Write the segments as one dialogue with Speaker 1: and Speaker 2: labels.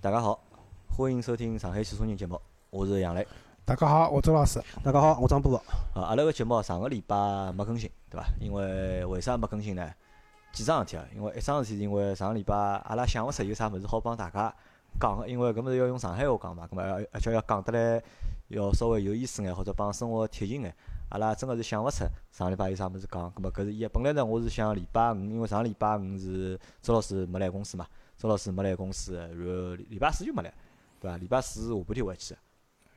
Speaker 1: 大家好，欢迎收听上海汽车人节目，我是杨磊。
Speaker 2: 大家好，我周老师。
Speaker 3: 大家好，我张波。
Speaker 1: 啊，阿拉个节目上个礼拜没更新，对伐？因为为啥没更新呢？几桩事体啊？因为一桩事体，因为上个礼拜阿拉想勿出有啥物事好帮大家讲个，因为搿物事要用上海话讲嘛，搿么要而且要讲得来要稍微有意思眼，或者帮生活贴近眼。阿拉真个是想勿出上个礼拜有啥物事讲，搿么搿是伊。本来呢，我是想礼拜五，因为上个礼拜五是周老师没来公司嘛，周老师没来公司，然后礼拜四就没来，对伐？礼拜四下半天回去。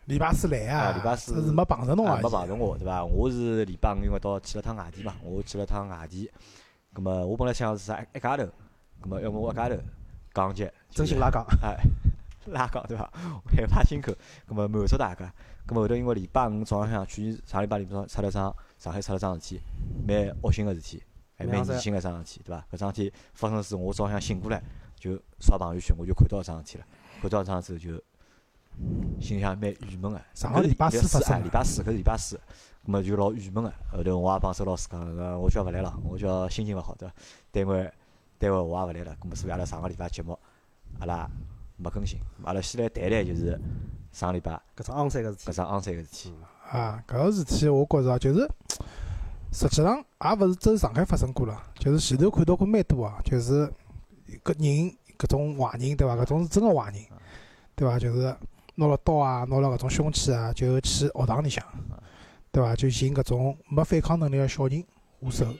Speaker 2: 礼拜四来啊！
Speaker 1: 礼拜四
Speaker 2: 是没碰着侬啊！
Speaker 1: 没碰着我，对伐？我是礼拜五因为到去了趟外地嘛，我去了趟外地。葛么我本来想是啥一家头，葛么要么我一家头讲节，
Speaker 3: 真心拉杠，
Speaker 1: 哎，拉杠对伐？害怕心口，葛么满足大家。葛么后头因为礼拜五早浪向去上礼拜里头出了桩上海出了桩事体，蛮恶心个事体，还蛮恶心个桩事体，对伐？搿桩事体发生时，我早浪向醒过来就刷朋友圈，我就看到搿桩事体了，看到搿桩事就。心里向蛮郁闷个，
Speaker 2: 上个礼拜四发生，
Speaker 1: 礼拜四搿是礼拜四，葛末就老郁闷个。后头我也帮周老师讲，呃，我叫勿来了，我叫心情勿好，对伐？单位单位我也勿来了，葛末所以阿拉上个礼拜节目阿拉没更新。阿拉先来谈谈就是上个礼拜
Speaker 3: 搿桩昂三个事体，
Speaker 1: 搿桩昂三个事体。
Speaker 2: 啊，搿个事体我觉着就是，实际上也勿是只有上海发生过了，就是前头看到过蛮多啊，就是搿人搿种坏人对伐？搿种是真个坏人，对伐？就是。拿了刀啊，拿了搿种凶器啊，就去学堂里向，对伐？就寻搿种没反抗能力个小人下手，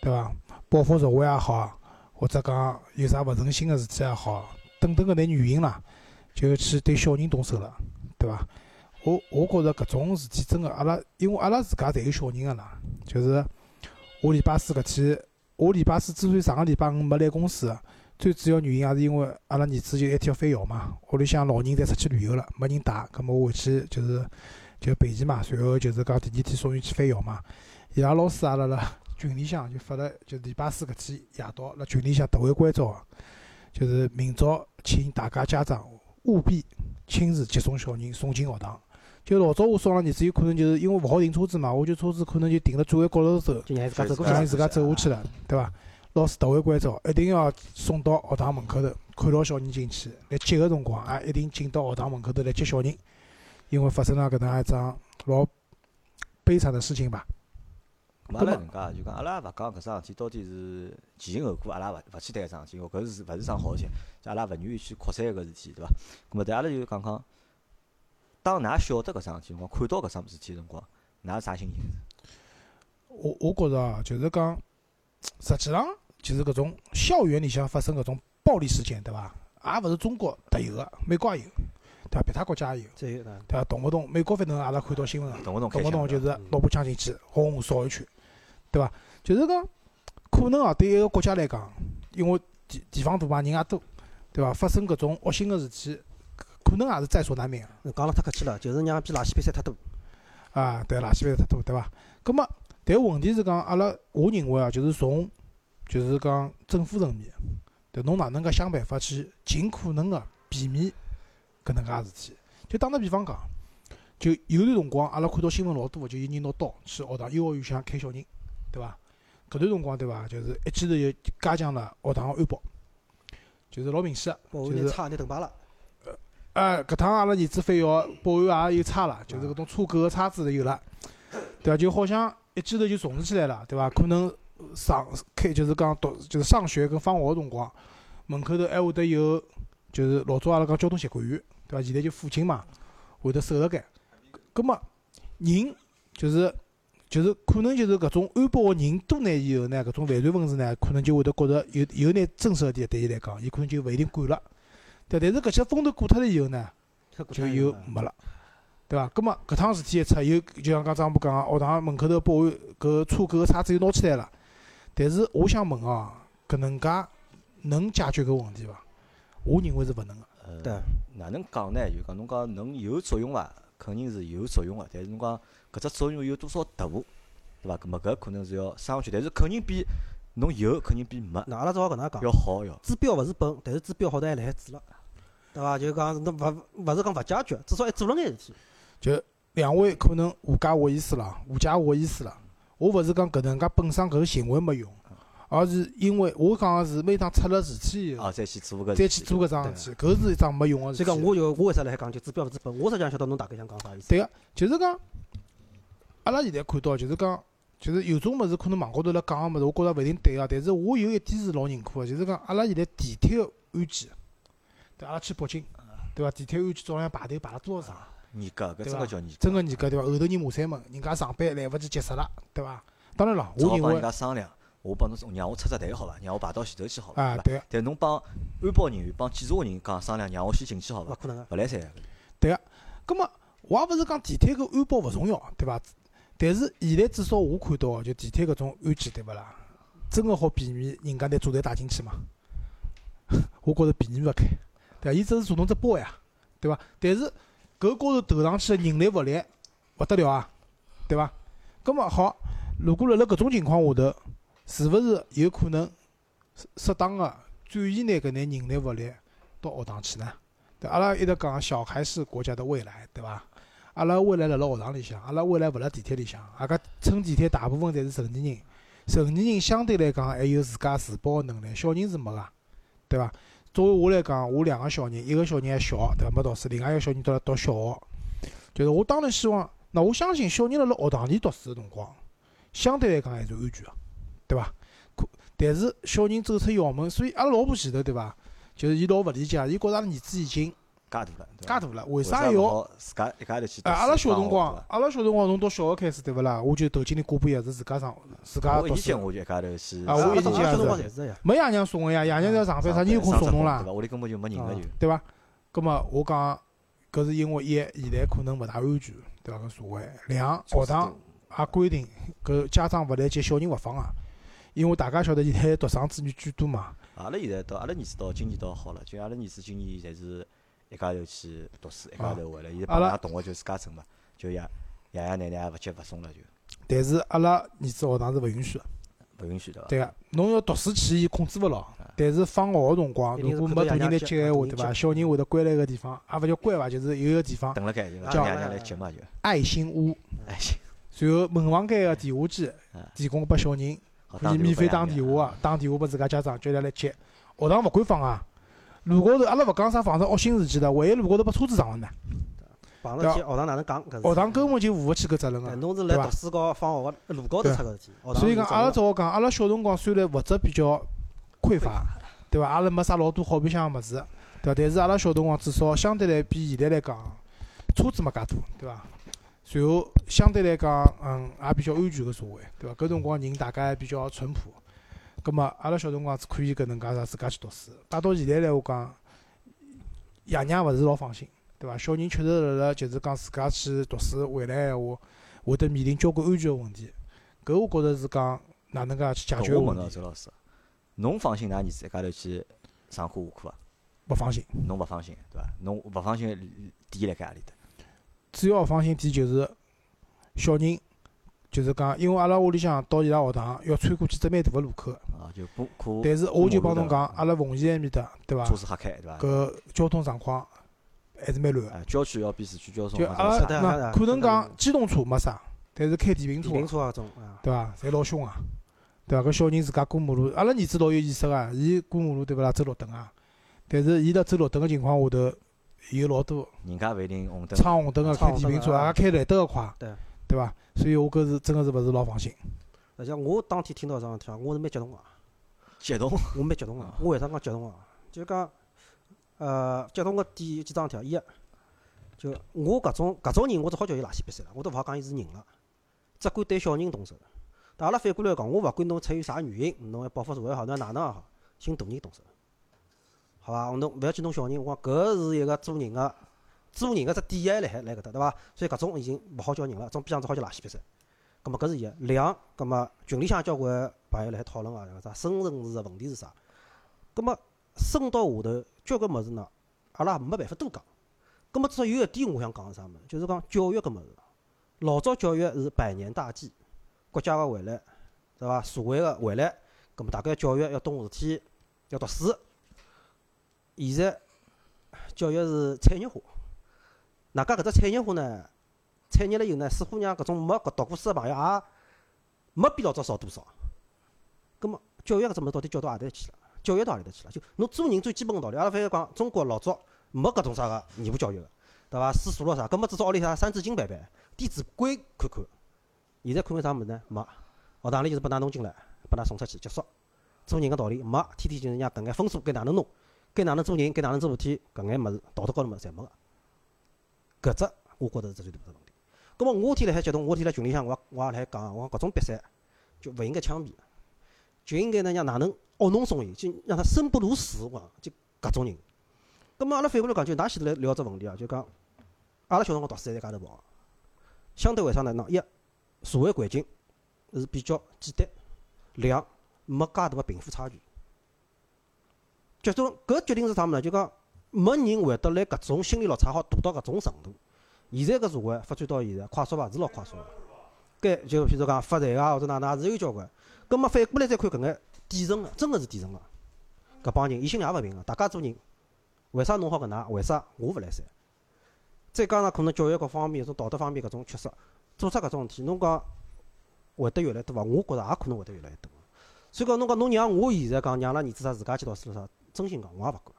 Speaker 2: 对伐？报复社会也好，或者讲有啥勿顺心个事体也好，等等搿类原因啦，就去对小人动手了，对伐？我我觉着搿种事体真个，阿拉因为阿拉自家侪有小人个啦，就是我礼拜四搿天，我礼拜四之所以上个礼拜五没来公司。最主要原因也是因为阿拉儿子就一天要返校嘛，屋里向老人侪出去旅游了，没人带，葛末我回去就是就陪伊嘛，随后就是讲第二天送伊去返校嘛。伊拉老师也辣辣群里向就发了，就礼拜四搿天夜到辣群里向特为关照，就是明朝请大家家长务必亲自接送小人送进学堂。就老早我送阿拉儿子，有可能就是因为勿好停车子嘛，我就车子可能就停辣转弯角头走，
Speaker 3: 就让
Speaker 2: 伊自家走下去了，对伐？老师特为关照，一定要送到学堂门口头，看到小人进去，来接个辰光也一定进到学堂门口头来接小人，因为发生了搿能一桩老悲惨的事情吧。
Speaker 1: 阿拉搿能介就讲，阿拉勿讲搿桩事体到底是前因后果，阿拉勿勿去谈搿桩事体，搿是勿是桩好事体，阿拉勿愿意去扩散搿事体，对伐？咾么，但阿拉就讲讲，当㑚晓得搿桩事体辰光，看到搿桩事体辰光，㑚是啥心情？
Speaker 2: 我我觉着啊，就是讲，实际上。就是搿种校园里向发生搿种暴力事件，对伐？也勿是中国特有个，美国也有，对伐？别他国家也有，对伐？动勿动美国反正阿拉看到新闻，
Speaker 1: 动勿动
Speaker 2: 动勿动就是拿把枪进去轰轰扫一圈，对伐？就是讲可能啊，对一个国家来讲，因为地地方大嘛，人也多，对伐？发生搿种恶性个事体，可能也是在所难免
Speaker 3: 个。讲了太客气了，就是让比垃圾比赛太多。
Speaker 2: 啊，对，垃圾比赛太多，对伐？葛末，但问题是讲，阿拉我认为啊，就是从就是讲政府层面，对侬哪能介想办法去尽可能个避免搿能介事体？就打个比方讲，就有段辰光，阿拉看到新闻老多，就有人拿刀去学堂、幼儿园向砍小人，对伐？搿段辰光，对伐？就是一记头就加强了学堂个安保，就是老明显个，就是
Speaker 3: 差点等罢了。
Speaker 2: 呃，搿趟阿拉儿子返校，保安也有差了，就是搿种车狗个叉子有了，对伐？就好像一记头就重视起来了，对伐？可能。上开就是讲读就是上学跟放学个辰光，门口头还会得有，就是老早阿拉讲交通协管员，对伐？现在就辅警嘛，会得守着该。葛末人就是就是可能就是搿种安保个人多呢以后呢，搿种犯罪分子呢，可能就会得觉着有有眼震慑点，对伊来讲，伊可能就勿一定管了。对，但是搿些风头过脱了以后呢，就又没了，对伐？葛末搿趟事体一出，又就像刚张波讲个，学堂门口头保安搿车搿个叉子又拿起来了。但是我想问哦，搿能介能解决搿问题伐？我认为是勿能个。
Speaker 3: 对，
Speaker 1: 哪能讲呢？就讲侬讲能有作用伐？肯定是有作用个。但是侬讲搿只作用有多少大，对伐？搿么搿可能是要商榷。但是肯定比侬有肯定比没。
Speaker 3: 那阿拉只好搿能讲。
Speaker 1: 要好要。
Speaker 3: 治标勿是本，但是治标好歹还来海治了，对伐？就讲侬勿勿是讲勿解决，至少还做了眼事体。
Speaker 2: 就两位可能误解我意思了，误解我意思了。我勿是讲搿能介本身搿个行为没用，而是因为我讲个是每趟出了事体以后，
Speaker 1: 哦，再去做搿
Speaker 2: 再去做搿桩事体，搿是一桩没用个事体。
Speaker 3: 所以讲，我就我为啥辣海讲就治标勿治本？我实际上晓得侬大概想讲啥意思。
Speaker 2: 对个，就是讲，阿拉现在看到，就是讲，就是有种物事可能网高头辣讲个物事，我觉着勿一定对个。但是我有一点是老认可个，就是讲，阿拉现在地铁个安检，对，阿拉去北京，对伐？地铁安检早浪向排队排了多少场？
Speaker 1: 严格，搿真个叫严格。
Speaker 2: 真个严格对伐？后头人骂三门，人家上班来勿及结束了，对伐？当然了，我认为
Speaker 1: 帮人家商量，我帮侬让我出只队好伐？让我排到前头去好伐？
Speaker 2: 啊，
Speaker 1: 对
Speaker 2: 个，
Speaker 1: 但侬帮安保人员、帮检查个人讲商量，让我先进去好伐？
Speaker 3: 勿可能个。
Speaker 1: 勿来三个。
Speaker 2: 对个。葛末我也勿是讲地铁搿安保勿重要，对伐？但是现在至少我看到个，就地铁搿种安检，对勿啦？真个好避免人家拿炸弹带进去嘛？我觉着避免勿开，对伐？伊只是做侬只包呀，对伐？但是搿高头投上去个人力物力勿得了啊，对伐？葛末好，如果辣辣搿种情况下头，是勿是有可能适适当个转移拿搿眼人力物力到学堂去呢？对，阿拉一直讲小孩是国家的未来，对伐？阿拉未来辣辣学堂里向，阿拉未来勿辣地铁里向，阿拉乘地铁大部分侪是成年人，成年人相对来讲还有自家自保个能力，小人是没个，对伐？作为我来讲，我两个小人，一个小人还小，对伐？没读书，另外一个小人都辣读小学，就是我当然希望，那我相信小人辣辣学堂里读书个辰光，相对来讲还是安全个，对伐？可但是小人走出校门，所以阿拉老婆前头对伐？就是伊老勿理解，伊觉着阿拉儿子已经
Speaker 1: 介大了，
Speaker 2: 大了，为
Speaker 1: 为
Speaker 2: 啥要？
Speaker 1: 自家一家头去
Speaker 2: 阿拉小辰，光阿拉小辰光从读小学开始，对勿啦？我就头几年过半夜是自家上，自家读
Speaker 1: 对伐我以前
Speaker 2: 书，
Speaker 1: 我就一家头去。
Speaker 2: 啊我以前也是
Speaker 3: 小辰光侪是个呀。
Speaker 2: 没爷娘送个呀，爷娘要上班，啥人有空送侬啦
Speaker 1: 对？伐？屋里根本就没人个
Speaker 3: 啊
Speaker 1: 就。
Speaker 2: 对伐？葛么我讲，搿是因为一现在可能勿大安全，对伐？搿社会，两学堂也规定搿家长勿来接，小人勿放啊。因为大家晓得现在独生子女居多嘛，
Speaker 1: 阿拉现在到阿拉儿子到今年倒好了，就阿拉儿子今年侪是一家头去读书，一家头回来。现在
Speaker 2: 阿拉
Speaker 1: 同学就自家乘嘛，就爷爷爷奶奶也勿接勿送了，就
Speaker 2: 但是阿拉儿子学堂是勿允许个。
Speaker 1: 勿允许对伐？
Speaker 2: 对个，侬要读书去，伊控制勿牢。但是放学个辰光，如果没大人来接闲话，对伐？小人会得关辣一个地方，也勿叫关伐，就是有一个地方
Speaker 1: 等
Speaker 3: 叫
Speaker 1: 爷娘来接嘛就。
Speaker 2: 爱心屋，
Speaker 1: 爱心，
Speaker 2: 然后门房间个电话机
Speaker 1: 啊
Speaker 2: 提供拨小人，可以免费打电话，打电话拨自家家长，叫伊拉来接。学堂勿管放啊，路高头阿拉勿讲啥放着恶性事件的，万一路高头把车子撞了呢？
Speaker 3: 碰着去学堂哪能讲？
Speaker 2: 学堂根本就负勿起搿责任个。
Speaker 3: 哎侬是读书高放学个路高头出个事体。
Speaker 2: 所以讲，阿拉只好讲，阿拉小辰光虽然物质比较匮乏，对伐？阿拉没啥老多好白相个物事，对伐？但是阿拉小辰光至少相对来比现在来讲，车子没介多，对伐？然后相对来讲，嗯，也比较安全个社会，对伐？搿辰光人大家还比较淳朴。葛末阿拉小辰光是可以搿能介啥自家去读书，带到现在来我讲，爷娘勿是老放心，对伐？小人确实辣辣就是讲自家去读书回来闲话，会得面临交关安全个问题。搿我觉着是讲哪能介去解决
Speaker 1: 问
Speaker 2: 题，
Speaker 1: 周老师，侬放心㑚儿子一家头去上课下课伐？
Speaker 2: 勿放心。
Speaker 1: 侬勿放心对伐？侬勿放心点辣盖何里搭？
Speaker 2: 主要放心点就是小人，就是讲，因为阿拉屋里向到伊拉学堂要穿过几只蛮大个路口，但是我就帮侬讲，阿拉奉贤埃面搭，对伐
Speaker 1: 车？子瞎开对伐？
Speaker 2: 搿交通状况还是蛮乱个。
Speaker 1: 哎，郊区要比市区交通
Speaker 2: 就阿拉可能讲机动车没啥，但是开电瓶车
Speaker 3: 电瓶车啊种啊，
Speaker 2: 对伐？侪老凶啊，对伐？搿小人自家过马路，阿拉儿子老有意识个，伊过马路对勿啦？走绿灯啊，但是伊辣走绿灯个情况下头，有老多
Speaker 1: 人家勿一定红灯。
Speaker 2: 闯红灯个开电瓶车，也开蓝灯个快，
Speaker 3: 对
Speaker 2: 对伐？所以我搿是真个是勿是老放心。
Speaker 3: 而且我当天听到桩事体啊，我是蛮激动个，
Speaker 1: 激动，
Speaker 3: 我蛮激动个
Speaker 1: 啊。
Speaker 3: 我为啥讲激动啊？就讲，呃，激动个点有几桩事体啊。一，就我搿种搿种人，我只好叫伊垃圾逼塞了，我都勿好讲伊是人了，只管对小人动手。但阿拉反过来讲，我勿管侬出于啥原因，侬要报复社会也好，侬哪能也好，寻大人动手，好伐？侬勿要去弄小人，我讲搿是一个做人个做人个只底线辣海辣搿搭，对伐？所以搿种已经勿好叫人了，种边上只好叫垃圾逼塞。葛末搿是一，两，葛末群里向交关朋友辣海讨论啊，啥深层次个问题是啥？葛末深到下头，交关物事呢，阿拉也没办法多讲。葛末至少有一点我想讲是啥物事，就是讲教育搿物事。老早教育是百年大计，国家个未来，对伐？社会个未来，葛末大家教育要懂事体，要读书。现在教育是产业化，外加搿只产业化呢，产业了以后呢，似乎让搿种没读过书个朋友也没比老早少多少。葛末教育搿只物事到底教到何里去了？教育到何里搭去了？就侬做人最基本个道理，阿拉反而讲中国老早没搿种啥个义务教育个，对伐？书数落啥？搿么至少屋里啥《三字经》背背，《弟子规》看看。现在看看啥物事呢？没，学堂里就是拨㑚弄进来，拨㑚送出去结束。做人个道理没，天天就是让搿眼分数该哪能弄，该哪能做人，该哪能做事体，搿眼物事道德高头物事侪没个。搿只我觉着是最大的问题。葛末我天辣海激动，我天辣群里向我我也辣海讲，我讲搿种比赛就勿应该枪毙，就应该呢让哪能恶弄送伊，就让他生不如死，我讲就搿种人。葛末阿拉反过来讲，就㑚前头来聊只问题啊，就讲阿拉小辰光读书还在家头跑，相对为啥呢？喏一社会环境是比较简单，两没介大个贫富差距。决定搿决定是啥物事呢？就讲没人会得来搿种心理落差好大到搿种程度。现在搿社会发展到现在，快速伐？是老快速个。该就譬如讲发财啊，或者哪能也是有交关。葛末反过来再看搿眼底层个，真个是底层个搿帮人，伊心里也勿平个。大家做人，为啥弄好搿能？为啥我勿来三？再加上可能教育各方面、种道德方面搿种缺失，做出搿种事体，侬讲会得越来越多伐？我觉着也可能会得越来越多。所以讲，侬讲侬让我现在讲让阿拉儿子啥自家去读书了啥？真心讲，我也勿管。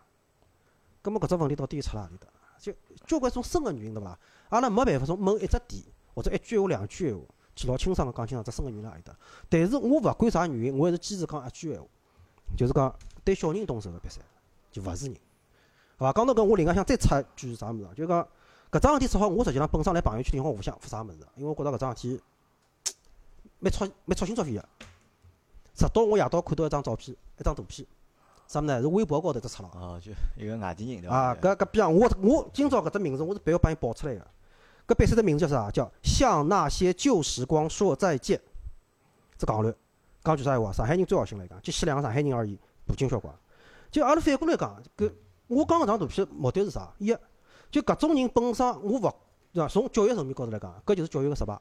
Speaker 3: 葛末搿只问题到底出辣何里搭？就交关种深个原因对伐？阿拉没办法从某一只点或者一句闲话、两句闲话去老清爽个讲清爽只深个原因辣何里搭。但是我勿管啥原因，我还是坚持讲一句闲话，就是讲对小人动手个比赛就勿是人，好伐？讲到搿，我另外想再插一句啥物事啊？就讲搿桩事体，说好我实际上本身来朋友圈里好互相发啥物事，因为我觉着搿桩事体蛮操蛮操心作废个。直到我夜到看到一张照片，一张图片。啥物事呢？是微博高头只出了
Speaker 1: 哦，就一个外地人对伐？
Speaker 3: 啊！搿搿比方我我今朝搿只名字我是必要帮伊报出来个。搿比赛的名字叫啥？叫向那些旧时光说再见。只讲了，讲句啥闲话？上海人最好心来讲，就限两个上海人而已，大惊小怪。就阿拉反过来讲，搿我讲搿张图片目的是啥？一就搿种人本身我勿对伐？从教育层面高头来讲，搿就是教育个失败。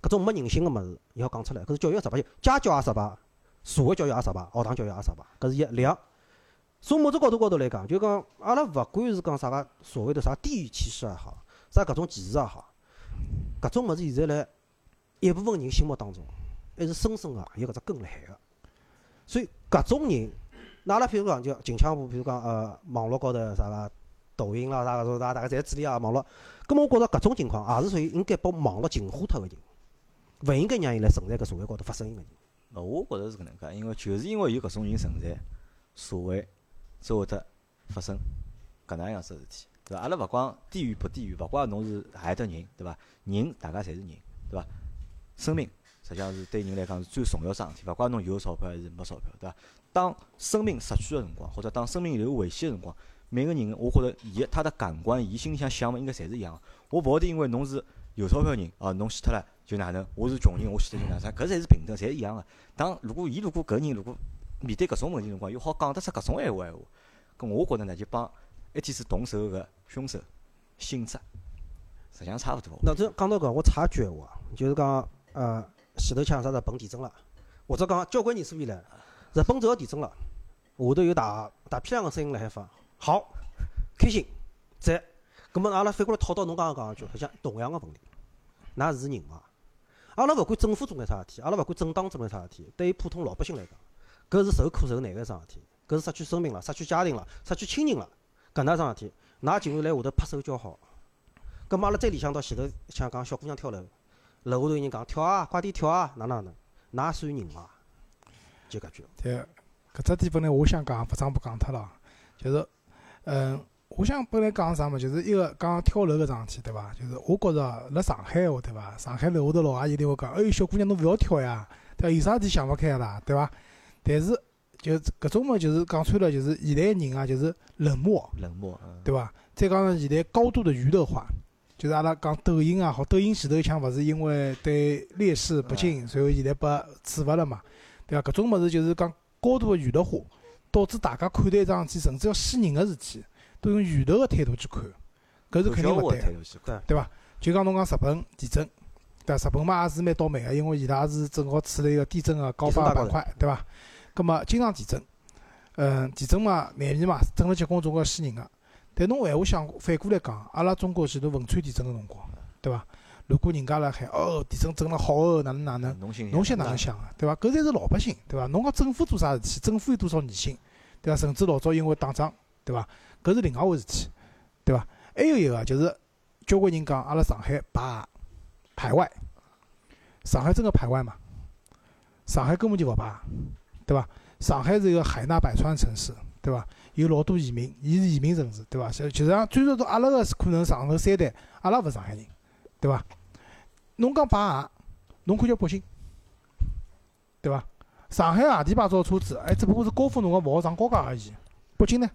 Speaker 3: 搿种没人性个物事，伊要讲出来，搿是教育个失败，就家教也失败。社会教育也失败，学堂教育也失败，搿是一。两，从某种角度高头来讲，就讲阿拉勿管是讲啥个所谓的啥地域歧视也好，啥搿种歧视也好，搿种物事现在辣一部分人心目当中还是深深个有搿只根辣海个。所以搿种人，那阿拉譬如讲就近腔部，譬如讲呃网络高头啥个抖音啦啥搿种，大大家侪处理啊网络。葛末我觉着搿种情况也是属于应该把网络净化脱个人，勿应该让伊来存在搿社会高头发声音个人。
Speaker 1: 呃，我觉着是搿能介，因为就是因为有搿种人存在，社会才会得发生搿能样子事体，对伐？阿拉勿光地域不地域，勿管侬是何里搭人，对伐？人大家侪是人，对伐？生命实际上是对人来讲是最重要桩事体，勿管侬有钞票还是没钞票，对伐？当生命失去个辰光，或者当生命有危险个辰光，每个人我觉着伊他的感官，伊心里向想个应该侪是一样。我勿会得因为侬是有钞票人，哦，侬死脱了。就哪能？我是穷人，我死得就哪啥？搿侪是平等，侪是一样个。当如果伊如果搿人如果面对搿种问题辰光，又好讲得出搿种闲话闲话，搿我觉着呢，就帮一天是动手个凶手性质实际上差勿多。
Speaker 3: 那这讲到搿，我插一句闲话，就是讲呃，前头抢啥日本地震了，或者讲交关年数以来，日本只要地震了，下头有大大批量个声音辣海发，好，开心，赞。葛末阿拉反过来套到侬刚刚讲一句，实际上同样个问题，㑚是人伐？阿拉勿管政府做眼啥事体，阿拉勿管政党做眼啥事体，对于普通老百姓来讲，搿是受苦受难个桩事体，搿是失去生命了、失去家庭了、失去亲人了，搿能桩事体，㑚竟然来下头拍手叫好。搿么阿拉再联想到前头，像讲小姑娘跳楼，楼下头有人讲跳啊，快点跳啊，哪能哪能，㑚算人伐？就搿句。
Speaker 2: 对，搿只点本来我想讲，勿装不讲脱了，就是，嗯。我想本来讲啥嘛，就是一个讲跳楼搿桩事体，对伐？就是我觉着辣上海话，对伐？上海楼下头老阿姨一定会讲，哎，小姑娘侬勿要跳呀，对伐？有啥事体想勿开啦，对伐？但是就搿种嘛，就是讲穿了，就是现代人啊，就是冷漠，
Speaker 1: 冷漠，
Speaker 2: 对伐？再讲上现在高度的娱乐化，就是阿拉讲抖音啊，好，抖音前头一枪勿是因为对烈士不敬，随后现在被处罚了嘛，对伐？搿种物事就是讲高度的娱乐化，导致大家看待一桩事体，甚至要死人个事体。都用娱乐个态度去看，搿是肯定勿对个，对伐？就讲侬讲日本地震，对伐？日本嘛也是蛮倒霉个，因为伊拉是正好处了一个地震个高发板块，对伐？葛末经常地震，嗯，地震嘛难免嘛，整了结棍总归要死人个。但侬闲话想反过来讲，阿拉中国前头汶川地震个辰光，对伐？如果人家辣海哦，地震震了好哦，哪能哪能，
Speaker 1: 侬心
Speaker 2: 侬想哪能想啊？对伐？搿侪是老百姓，对伐？侬讲政府做啥事体？政府有多少疑心，对伐？甚至老早因为打仗，对伐？搿是另外回事体，对伐？还有一个就是交关人讲阿拉上海排排外，上海真个排外嘛？上海根本就勿排，对伐？上海是一个海纳百川城市，对伐？有老多移民，伊是移民城市，对伐？实际上最多到阿拉个可能上头三代，阿拉勿是上海人，对伐？侬讲排外，侬看叫北京，对伐？上海何地牌照车子，还只不过是高峰辰光勿好上高架而已。北京呢，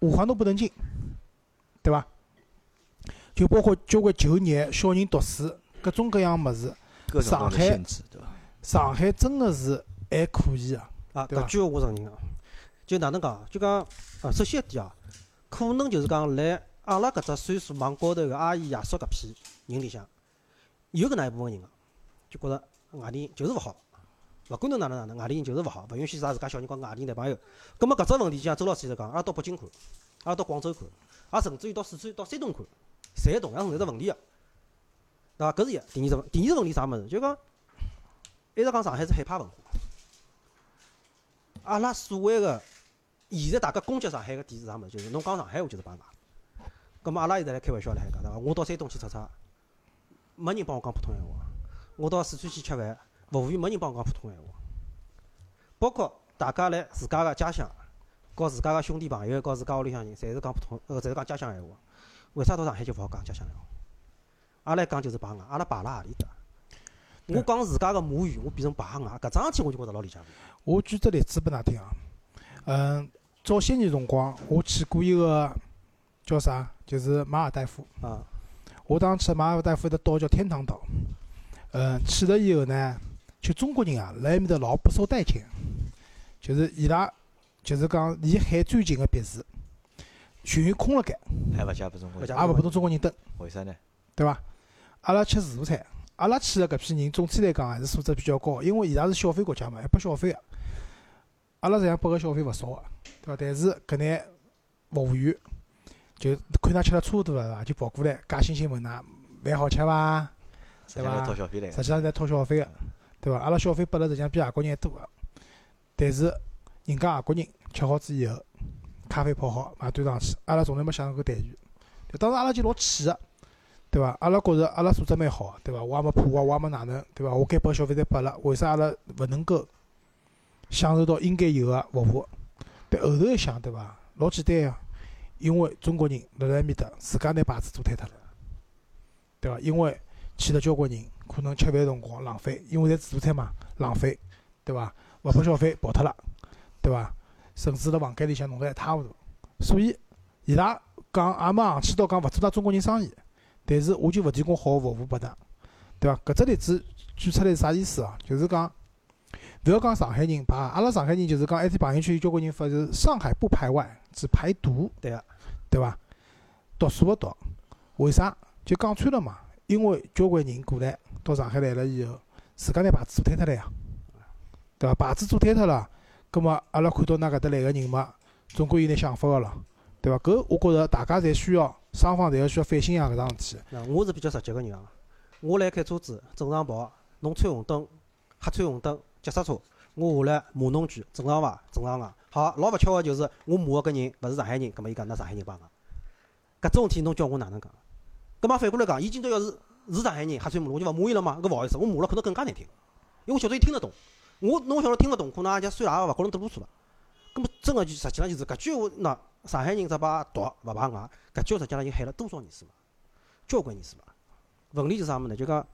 Speaker 2: 五环都不能进，对伐？就包括交关就业、小人读书，各种各样物事，
Speaker 1: 各种各样的
Speaker 2: 上海
Speaker 1: 限制，对伐？
Speaker 2: 上海真的是还可以啊。
Speaker 3: 啊，
Speaker 2: 对伐
Speaker 3: 搿句话我承认啊。就哪能讲？就讲，啊，首先一点啊，可能就是讲，来阿拉搿只岁数网高头个阿姨、爷叔搿批人里向，有搿能一部分人个，就觉着外地人就是勿好，勿管侬哪能哪能，外地人就是勿好，勿允许啥自家小人讲外地人男朋友。葛末搿只问题，就像周老师现在讲，阿拉到北京看，阿拉到广州看，阿拉甚至于到四川、到山东看，侪同样存在只问题个，对伐？搿是一。第二只问，第二只问题啥物事？就讲，一直讲上海是海派文化。阿拉所谓个现在大家攻击上海个点是啥物事？就是侬讲上海话就是帮外。葛末阿拉现在来开玩笑来讲对伐？我到山东去出差，没人帮我讲普通闲话；我到四川去吃饭，服务员没人帮我讲普通闲话。包括大家来自家个家乡，告自家个兄弟朋友，告自家屋里向人，侪是讲普通，呃，侪是讲家乡闲话。为啥到上海就勿好讲家乡闲话？阿拉一讲就是排外，阿拉排辣何里搭？我讲自家个母语，我变成排外，搿桩事体我就觉着老理解勿了。
Speaker 2: 我举只例子拨㑚听啊。嗯，早些年辰光，我去过一个叫啥，就是马尔代夫。
Speaker 3: 啊，
Speaker 2: 我当时去马尔代夫一个岛叫天堂岛。嗯，去了以后呢，就中国人啊，辣埃面搭老不受待见，就是伊拉就是讲离海最近个别墅，全有空了盖，
Speaker 1: 还勿加拨中国
Speaker 2: 也勿拨侬中国人蹲，
Speaker 1: 为啥呢？
Speaker 2: 对伐？阿拉吃自助餐，阿拉去个搿批人总体来讲还是素质比较高，因为伊拉是消费国家嘛，还拨消费个。阿拉实际上拨个消费勿少个，对伐？但是搿眼服务员就看㑚吃了差不多了，对伐？就跑过来假惺惺问㑚饭好吃伐？
Speaker 1: 实际上来掏小费来
Speaker 2: 实际上在掏消费个，对伐？阿拉消费拨了实际上比外国人还多个，但是人家外国人吃好子以后，咖啡泡好马端上去，阿拉从来没享受过待遇。当时阿拉就老气个，对伐？阿拉觉着阿拉素质蛮好，对伐？我也没怕，我也没哪能，对伐？我该拨消费侪拨了，为啥阿拉勿能够享受到应该有个服务？但后头一想，对伐？老简单呀，因为中国人辣辣埃面搭自家拿牌子做坍脱了，对伐？因为去了交关人，可能吃饭辰光浪费，因为侪自助餐嘛，浪费，对伐？勿拨消费跑脱了，对伐？甚至辣房间里向弄得一塌糊涂，所以伊拉讲也没硬气到讲勿做㑚中国人生意，但是我就勿提供好个服务拨㑚，对伐？搿只例子举出来是啥意思啊？就是讲，勿要讲上海人排，阿拉上海人就是讲，埃天朋友圈有交关人发就是上海不排外，只排毒，
Speaker 3: 对个，
Speaker 2: 对伐？读书勿读，为啥？就讲穿了嘛，因为交关人过来到上海来了以后，自家拿牌子做坍脱了呀，对伐？牌子做坍脱了，葛末阿拉看到㑚搿搭来个人嘛，总归有眼想法个咯，对伐？搿我觉着大家侪需要，双方侪要需要反省一下搿桩事体。
Speaker 3: 那我是比较直接个人啊。我来开车子，正常跑，侬穿红灯，黑穿红灯，急刹车，我下来骂侬句，正常伐？正常个。好，老勿巧个就是我骂个搿人勿是上海人，葛末伊讲㑚上海人帮个。搿种事体侬叫我哪能讲？葛末反过来讲，伊今朝要是是上海人，黑穿马路，我就勿骂伊了嘛。搿勿好意思，我骂了可能更加难听，因为我晓得伊听得懂。我侬晓得听勿懂，可能也就算也勿可能得啰嗦了。葛末真个就实际上就是搿句话，喏，上海人只排毒勿排外，搿句话实际上已经害了多少年数嘛？交关年数嘛。问题是啥物事呢？就讲，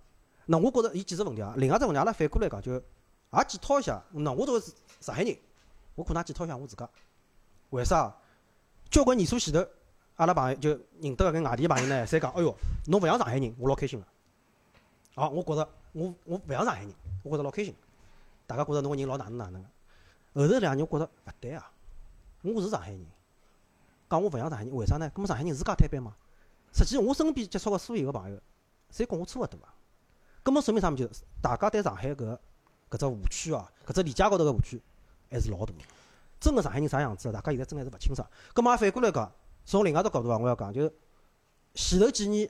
Speaker 3: 那我觉着有几只问题啊。另外一只问题，阿拉反过来讲，就也检讨一下。那我作为上海人，我可能也检讨一下我自家。为啥？交关年数前头，阿拉朋友就认得个搿外地朋友呢，侪讲，哎哟，侬勿像上海人，我老开心个。好，我觉着我我勿像上海人，我觉着老开心。大家觉着侬个人老哪能哪能个。后头两年我觉着勿对啊，我是上海人，讲我勿像上海人，为啥呢？搿么上海人是介摊板吗？实际我身边接触个所有个朋友，侪跟我差勿多啊。搿么说明啥物事？就是大家对上海搿搿只误区哦，搿只理解高头个误区还是老大个。真个上海人啥样子，大家现在真还是勿清爽。搿么反过来讲，从另外一只角度啊，我要讲，就是前头几年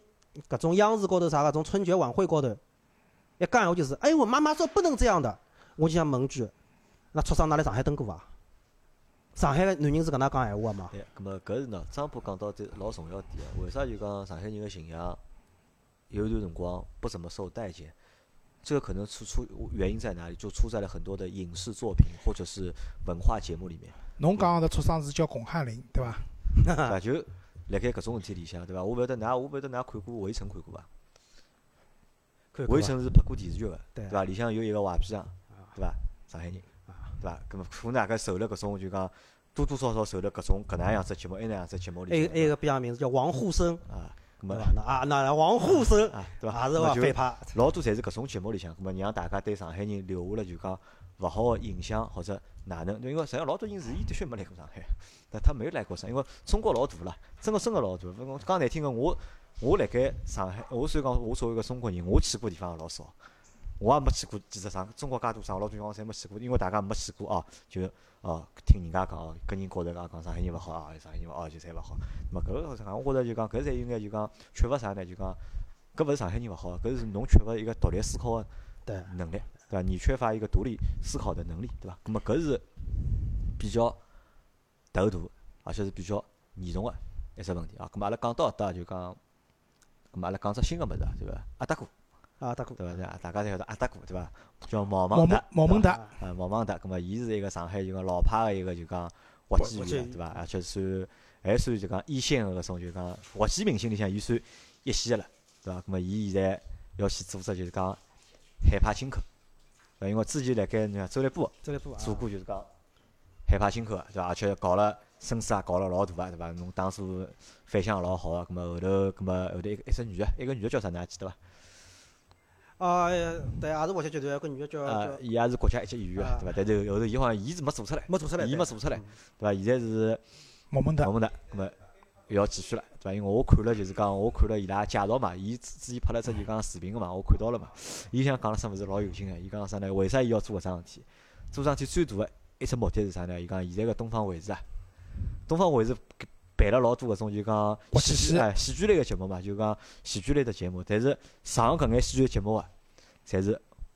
Speaker 3: 搿种央视高头啥搿种春节晚会高头，一讲闲话就是，哎，我妈妈说不能这样的，我就想问句，那畜生哪来上海登过伐？上海个男人是搿能讲闲话个嘛？
Speaker 1: 对，葛末搿是喏，张波讲到这老重要点个，为啥就讲上海人个形象有一段辰光不怎么受待见？这个可能出出原因在哪里？就出在了很多的影视作品或者是文化节目里面，
Speaker 2: 侬讲的畜生是叫巩汉林，对伐？
Speaker 1: 对伐？就辣盖搿种事体里向，对伐？我勿晓得㑚，我勿晓得㑚看过《围城》看过伐？
Speaker 3: 《看过伐
Speaker 1: 围城》是拍过电视剧个，
Speaker 3: 对
Speaker 1: 对伐？里向有一个坏皮匠，对伐？上海人，对伐？葛末可能大概受了搿种就讲多多少少受了搿种搿能样子节目，埃能样子节目里向
Speaker 3: 还有还有个别样名字叫王沪生，
Speaker 1: 啊，
Speaker 3: 啊那王沪生
Speaker 1: 啊，对伐？
Speaker 3: 也是反派，
Speaker 1: 老多侪是搿种节目里向，葛末让大家对上海人留下了就讲勿好个印象，或者哪能？因为实际上老多人是伊的确没来过上海，但他没有来过上海，因为中国老大了，真个真个老大。勿讲讲难听个，我我辣盖上海，我虽然讲我作为一个中国人，我去过地方也老少，我也没去过几只上中国介多省，老多地方侪没去过，因为大家没去过哦，就哦听人家讲哦，跟人觉着讲讲上海人勿好啊，上海人哦就侪勿好。那么搿个啥？我觉着就讲搿侪有眼就讲缺乏啥呢？就讲搿勿是上海人勿好，搿是侬缺乏一个独立思考个
Speaker 3: 对，
Speaker 1: 能力，对伐？你缺乏一个独立思考的能力，对伐？那么搿是比较头大，而且是比较严重个一只问题啊。咁么阿拉讲到搿搭就讲，咁么阿拉讲只新个物事啊，对伐？阿达哥，
Speaker 3: 阿达哥，
Speaker 1: 对伐？对伐大家侪晓得阿达哥，对伐？叫毛
Speaker 2: 毛
Speaker 1: 达，
Speaker 2: 毛孟达，
Speaker 1: 啊，毛孟达。咁么伊是一个上海就讲老派个一个就讲滑稽员，对伐？而且算还算就讲一线个搿种就讲滑稽明星里向，伊算一线个了，对伐？咁么伊现在要去组织就是讲海派轻口，因为之前辣盖那个周立波
Speaker 3: 周立波啊
Speaker 1: 做过就是讲海派辛苦个，对伐？而且搞了声势也搞了老大个，对伐？侬当初反响老好个，咁么后头，咁么后头一个一只女个，一个女个叫啥？呢还记得伐？
Speaker 3: 啊，对，也是滑稽剧团有个女的叫
Speaker 1: 啊，伊也是国家一级演员
Speaker 3: 啊
Speaker 1: 个，对伐？但是后头伊好像伊是没做出来，
Speaker 3: 没做出来，
Speaker 1: 伊没做出来
Speaker 3: 嗯
Speaker 1: 对伐？现在是
Speaker 2: 毛蒙达
Speaker 1: 毛，蒙达，咁么又要继续了，对伐？因为我看了就是讲，我看了伊拉介绍嘛，伊之之前拍了只就讲视频个嘛，我看到了嘛。伊想讲了啥物事老有劲个，伊讲啥呢？为啥伊要做搿桩事体？做桩事体最大个一只目的是啥呢？伊讲现在个东方卫视啊，东方卫视办了老多搿种就讲喜剧哎喜剧类个节目嘛，就讲喜剧类的节目，但是上搿眼喜剧节目啊，侪是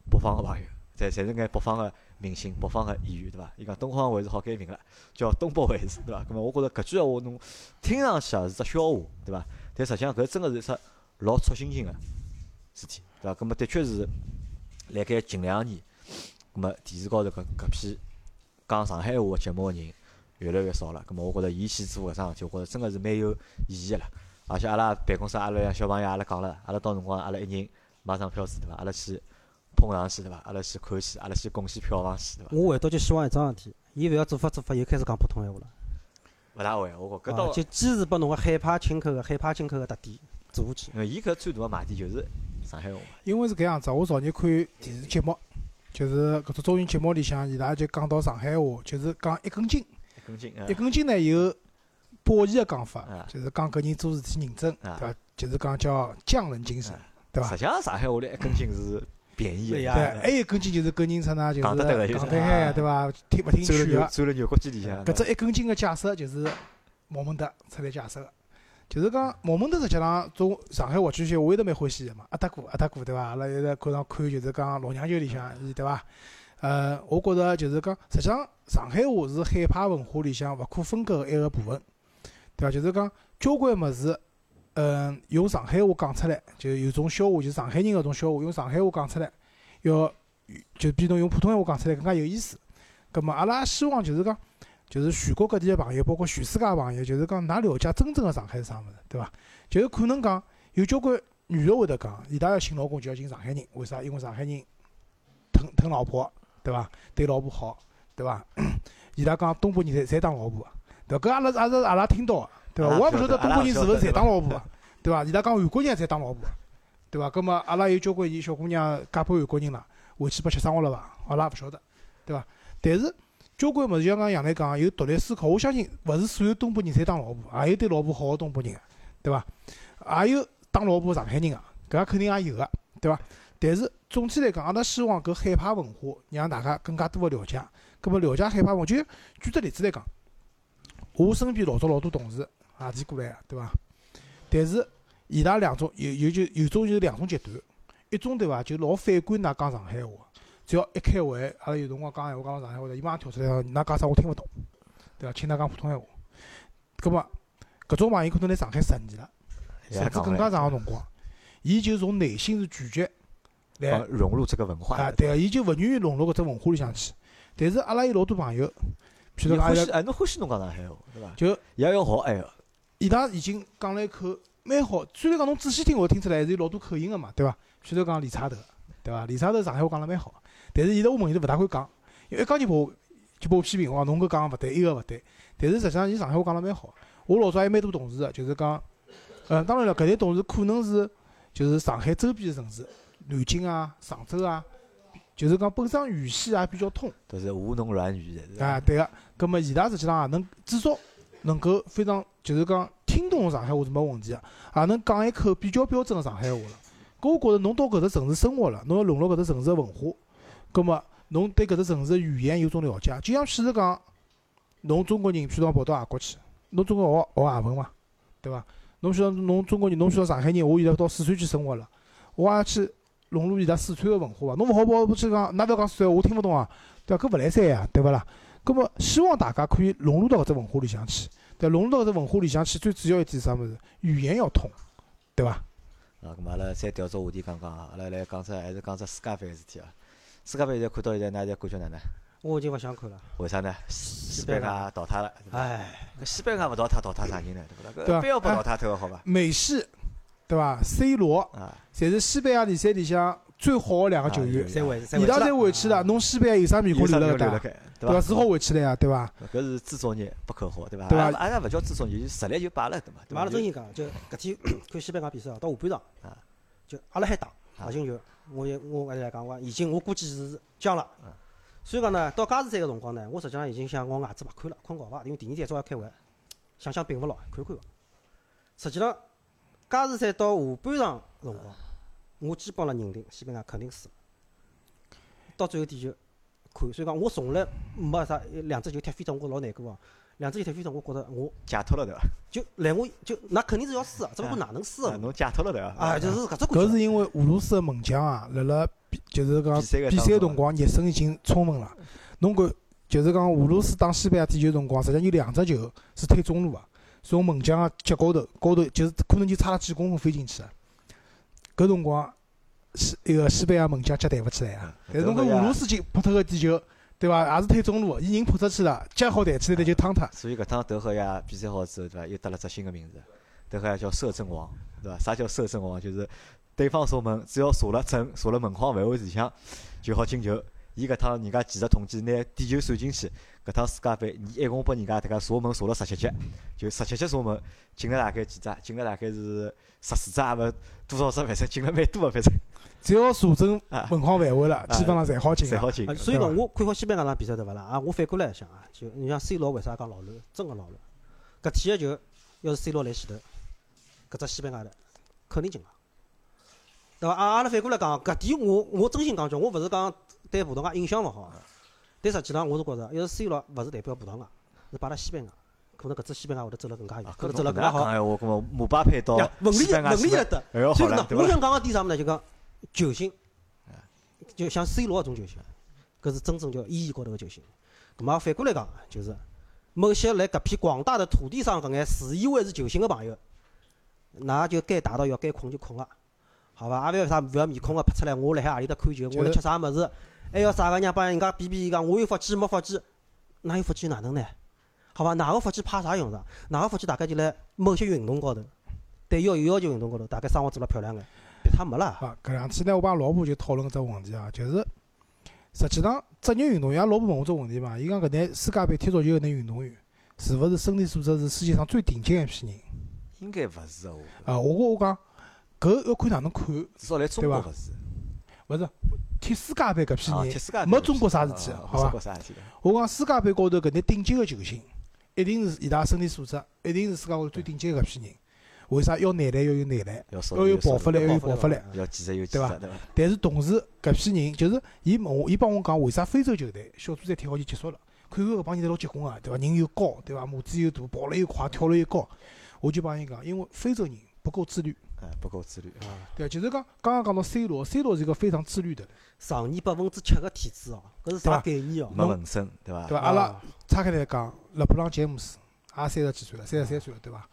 Speaker 1: 北方个朋友，侪侪是眼北方个明星、北方个演员，对伐？伊讲东方卫视好改名了，叫东北卫视，对伐？咁么我觉着搿句闲话侬听上去啊是只笑话，对伐？但实际上搿真个是一只老戳心心个事体，对伐？咁么的确是辣盖近两年，咁么电视高头搿搿批讲上海话个节目个人越来越少了。咁么我觉着伊去做搿桩事体，我觉着真个是蛮有意义个啦。而且阿拉办公室阿拉像小朋友阿拉讲了，阿拉到辰光阿拉一人买张票子，对伐？阿拉去捧上去，对伐？阿拉先看戏，阿拉先贡献票房去，对伐？
Speaker 3: 我回到就希望一桩事体，伊勿要做法做法又开始讲普通闲话了，
Speaker 1: 勿大会，我觉搿
Speaker 3: 啊
Speaker 1: 倒，
Speaker 3: 就坚持拨侬个海派清口个海派清口个特点做下去。
Speaker 1: 呃伊搿最大个卖点就是上海话。
Speaker 2: 因为是搿样子，我昨日看电视节目，就是搿只综艺节目里向，伊拉就讲到上海话，就是讲一根筋，
Speaker 1: 一根筋啊
Speaker 2: 一，根筋呢有褒义个讲法
Speaker 1: 啊，
Speaker 2: 就是讲搿人做事体认真，
Speaker 1: 啊
Speaker 2: 对伐？就是讲叫匠人精神
Speaker 1: 啊，
Speaker 2: 对伐
Speaker 1: 实？际上上海话里一根筋是贬义的，
Speaker 3: 对呀
Speaker 2: 对，还有一根筋就是搿人出呢，就是
Speaker 1: 讲得对个就是
Speaker 2: 讲得嗨，对伐？听勿听劝个，
Speaker 1: 牛走了牛角尖里向。
Speaker 2: 搿只一根筋个解释就是毛孟德出来解释个。就是讲毛孟德实际上从上海话剧圈，我一直蛮欢喜个嘛，阿达哥阿达哥对伐？阿拉一直看上看就是讲《老娘舅》里向伊对伐？呃，我觉着就是讲，实际上上海话是海派文化里向勿可分割个一个部分，对伐？就是讲交关物事，嗯，用上海话讲出来，就有种笑话，就是上海人搿种笑话，用上海话讲出来，要就比侬用普通话讲出来更加有意思。葛末阿拉也希望就是讲，就是全国各地个朋友，包括全世界个朋友，就是讲㑚了解真正个上海是啥物事，对伐？就是可能讲有交关女个会得讲，伊拉要寻老公就要寻上海人，为啥？因为上海人疼疼老婆，对伐？对老婆好，对伐？伊拉讲东北人侪侪当老婆个，对伐？搿阿拉也是阿拉听到个，对伐？我也勿晓得东北人是勿是侪当老婆
Speaker 1: 阿
Speaker 2: 个，对伐？伊拉讲韩国人也侪当老婆个，对伐？葛末阿拉有交关伊小姑娘嫁拨韩国人了，回去拨吃生活了伐？阿拉也勿晓得，对伐？但是交关物事，就像刚杨澜讲，有独立思考。我相信，勿是所有东北人侪当老婆，也有对老婆好个东北人个，对伐？也有当老婆上海人个，搿肯定也有个，对伐？但是总体来讲，阿拉希望搿海派文化让大家更加多个了解。搿么了解海派文化，就举只例子来讲，我身边老早老多同事外地过来个，对伐？但是伊拉两种有有就有种就是两种极端，一种对伐，就老反感㑚讲上海话，只要一开会，阿拉有辰光讲闲话讲到上海话的，伊马上跳出来讲，㑚讲啥我听勿懂，对伐？请㑚讲普通闲话。葛末搿种朋友可能来上海十年了，甚至更加长个辰光，伊就从内心是拒绝来
Speaker 1: 帮融入这个文化
Speaker 2: 啊，
Speaker 1: 的。
Speaker 2: 对个，伊就勿愿意融入搿只文化里向去。但是阿拉有老多朋友，譬如讲
Speaker 1: 哎，侬欢喜侬讲上海话，对伐？
Speaker 2: 就
Speaker 1: 也要学哎个。
Speaker 2: 伊拉已经讲了一口蛮好，虽然讲侬仔细听会听出来还是有老多口音个嘛，对伐？譬如讲理查德，对伐？理查德上海话讲了蛮好，但是现在我问伊是勿大会讲，因为一讲就把我就把我批评，我讲侬搿讲个勿对，伊个勿对。但是实际上伊上海话讲了蛮好。我老早还蛮多同事个，就是讲，嗯，当然了，搿类同事可能是就是上海周边个城市，南京啊、常州啊，就是讲本身语系也比较通。
Speaker 1: 都是吴侬软语
Speaker 2: 啊，对个。葛末伊拉实际上也能至少能够非常就是讲听懂上海话是没问题个，也能讲一口比较标准个上海话了。搿我觉着侬到搿只城市生活了，侬要融入搿只城市个文化，葛末侬对搿只城市个语言有种了解。就像譬如讲，侬中国人譬如讲跑到外国去，侬总归学学外文嘛，对伐？侬譬如侬中国人，侬譬如上海人，我现在到四川去生活了，我也去融入伊拉四川个文化伐？侬勿好跑过去讲，㑚勿讲四川话，我听勿懂啊，对伐？搿勿来三呀，对勿啦？葛末希望大家可以融入到搿只文化里向去，对，融入到搿只文化里向去，最主要一点是啥物事？语言要通，对伐？
Speaker 1: 啊，咁阿拉再调只话题讲讲啊，阿拉来讲只还是讲只世界杯个事体啊。世界杯现在看到现在，㑚现在感觉哪能？
Speaker 3: 我已经勿想看了。
Speaker 1: 为啥呢？西班牙淘汰了，对伐？
Speaker 3: 哎，
Speaker 1: 搿西班牙勿淘汰，淘汰啥人呢？对勿啦？
Speaker 2: 对啊
Speaker 1: 搿非要不淘汰脱个好伐？
Speaker 2: 美式，对伐？C 罗
Speaker 1: 啊，
Speaker 2: 侪是西班牙联赛里向最好的两个球员伊拉侪回
Speaker 3: 回
Speaker 2: 去了，侬西班牙有啥面孔留辣搿搭？
Speaker 1: 留辣盖，
Speaker 2: 对伐？
Speaker 1: 伐？
Speaker 2: 是好回去了呀，对伐？
Speaker 1: 搿是制作业不可好，对伐？
Speaker 2: 对吧
Speaker 1: 阿拉勿叫制作业，就实力就摆了，对伐？对伐
Speaker 3: 阿拉真心讲，就搿天 看西班牙比赛啊，到下半场
Speaker 1: 啊，
Speaker 3: 就阿拉还打
Speaker 1: 啊
Speaker 3: 打进球，我也我还是来讲，我已经我估计是僵了
Speaker 1: 啊。
Speaker 3: 所以讲呢，到加时赛个辰光呢，我实际上已经想我牙子勿看了，困觉伐，因为第二天早要开会，想想并勿牢，看看伐。实际上，加时赛到下半场辰光，我基本上认定西班牙肯定输了。到最后点球看，所以讲我从来没啥两只球踢飞走，我老难过啊。两只球踢飞走，我觉着我
Speaker 1: 解脱了，对伐？
Speaker 3: 就来我就那肯定是要输啊，只不过哪能输的？
Speaker 1: 啊侬解脱了，对伐？
Speaker 3: 啊，就是搿只感觉。
Speaker 2: 搿是因为俄罗斯个门将啊，辣辣比就是讲
Speaker 1: 比赛
Speaker 2: 辰光热身已经充分了。侬看，就是讲俄罗斯打西班牙点球辰光，实际上有两只球是推中路个，从门将个脚高头高头就是可能就差了几公分飞进去个。搿辰光西那个西班牙门将脚弹勿起来啊。但是侬看俄罗斯进扑脱个点球，对伐？也是推中路个，伊人扑出去了，脚好弹起来，但就趟脱。
Speaker 1: 所以搿趟德赫亚比赛好之后，对伐？又得了只新个名字，德赫亚叫摄政王，对伐？啥叫摄政王？就是对方射门，只要射了正，射了门框范围里向就好进球。伊搿趟人家技术统计拿地球算进去，搿趟世界杯，伊一共拨人家迭个射门射了十七脚，就十七脚射门进了大概几只？进了大概是十四只，也勿多少只，反正进了蛮多个，反正
Speaker 2: 只要射正
Speaker 1: 啊
Speaker 2: 门框范围了，基本上侪好进个。
Speaker 1: 侪好进
Speaker 3: 啊。所以
Speaker 2: 对
Speaker 3: 讲，我看好西班牙场比赛对勿啦？啊，我反过来想啊，就你像 C 罗为啥讲老乱？真个老乱。搿天个球要是 C 罗来前头，搿只西班牙的肯定进了，对伐？啊，阿拉反过来讲，搿点我我真心讲句，我勿是讲对葡萄牙印象勿好啊，但实际上我是觉着，要是 C 罗勿是代表葡萄牙，是摆辣西班牙，可能搿只西班牙会得走了更加远
Speaker 1: 啊，，
Speaker 3: 可能走了更加好。
Speaker 1: 侬搿能讲姆巴佩到
Speaker 3: 呀，问题
Speaker 1: 西班牙去了
Speaker 3: 得。
Speaker 1: 还要好了
Speaker 3: 所以呢，，
Speaker 1: 对？
Speaker 3: 我想讲个点啥物事呢？就讲球星，就像 C 罗搿种球星，搿是真正叫意义高头个球星。咁么反过来讲，就是某些来搿片广大的土地上搿眼自以为是球星个朋友，㑚就该打到要该困就困了，好伐？也勿要啥勿要面孔个拍出来，我辣海何里搭看球，我辣吃啥物事，还要啥个让帮人家比比讲我有腹肌没腹肌，哪有腹肌哪能呢？好吧？哪个腹肌派啥用场？哪个腹肌大概就辣某些运动高头，对要有要求运动高头，大概生活做了漂亮眼，别他没了。
Speaker 2: 啊，搿两天呢，我帮老婆就讨论搿只问题啊，就是实际上职业运动员，老婆问我只问题嘛，伊讲搿眼世界杯踢足球搿眼运动员，是勿是身体素质是世界上最顶尖一批人？
Speaker 1: 应该勿是的，我
Speaker 2: 啊，我我讲搿要看哪能看，
Speaker 1: 至少来中
Speaker 2: 对伐
Speaker 1: 国勿是。
Speaker 2: 勿是踢世界杯搿批
Speaker 1: 啊，
Speaker 2: 人没中国啥事体
Speaker 1: 啊，
Speaker 2: 好伐。我讲世界杯高头搿眼顶级个球星，一定是伊拉身体素质，一定是世界高头最顶级个搿批人。为啥要耐力要有耐力，
Speaker 1: 要
Speaker 2: 有爆发力，要有
Speaker 3: 爆发力
Speaker 2: 爆发力。
Speaker 1: 要技术有技
Speaker 2: 对伐
Speaker 1: 术，对伐？
Speaker 2: 但是同时搿批人就是伊问我，伊帮我讲为啥非洲球队小组赛踢好就结束了？看看搿帮人侪老结棍个，对伐？人又高，对伐？母子又大，跑了又快，跳了又高。我就帮伊讲，因为非洲人不够自律，
Speaker 1: 哎，不够自律。
Speaker 3: 啊，
Speaker 2: 对吧？就是讲刚刚讲到 C 罗，C 罗是一个非常自律的人，
Speaker 3: 常年百分之七个体脂哦，搿是
Speaker 2: 对吧
Speaker 3: 啥概念哦？
Speaker 1: 没纹身，对伐？
Speaker 2: 对伐？阿拉
Speaker 3: 啊
Speaker 2: 岔开来讲，勒布朗詹姆斯也三十几岁了，三十三岁了，对伐？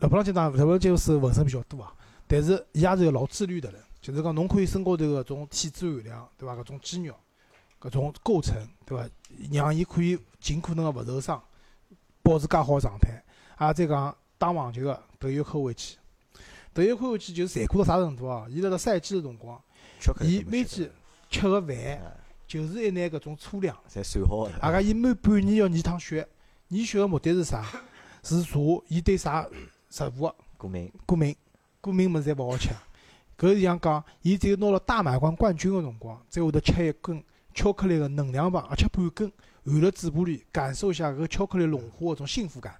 Speaker 2: 勒布朗詹姆斯勒布朗詹姆斯纹身比较多啊，但是伊也是个老自律的人，就是讲侬可以身高头搿种体脂含量，对伐？搿种肌肉，搿种构成，对伐？让伊可以尽可能个勿受伤，保持介好个状态。啊，再讲打网球个德约科维奇，德约科维奇就是残酷到啥程度啊？伊辣辣赛季个辰光，伊每天吃个饭
Speaker 1: 哎
Speaker 2: 就是一眼搿种粗粮。
Speaker 1: 侪算好个。
Speaker 2: 阿拉伊每半年要验趟血，验血个目的是啥？是查伊对啥食物
Speaker 1: 过敏，
Speaker 2: 过敏，过敏物事侪勿好吃。搿是像讲，伊只有拿了大满贯冠军个辰光，才会得吃一根巧克力个能量棒，而且半根含辣嘴巴里，感受一下搿巧克力融化个种幸福感。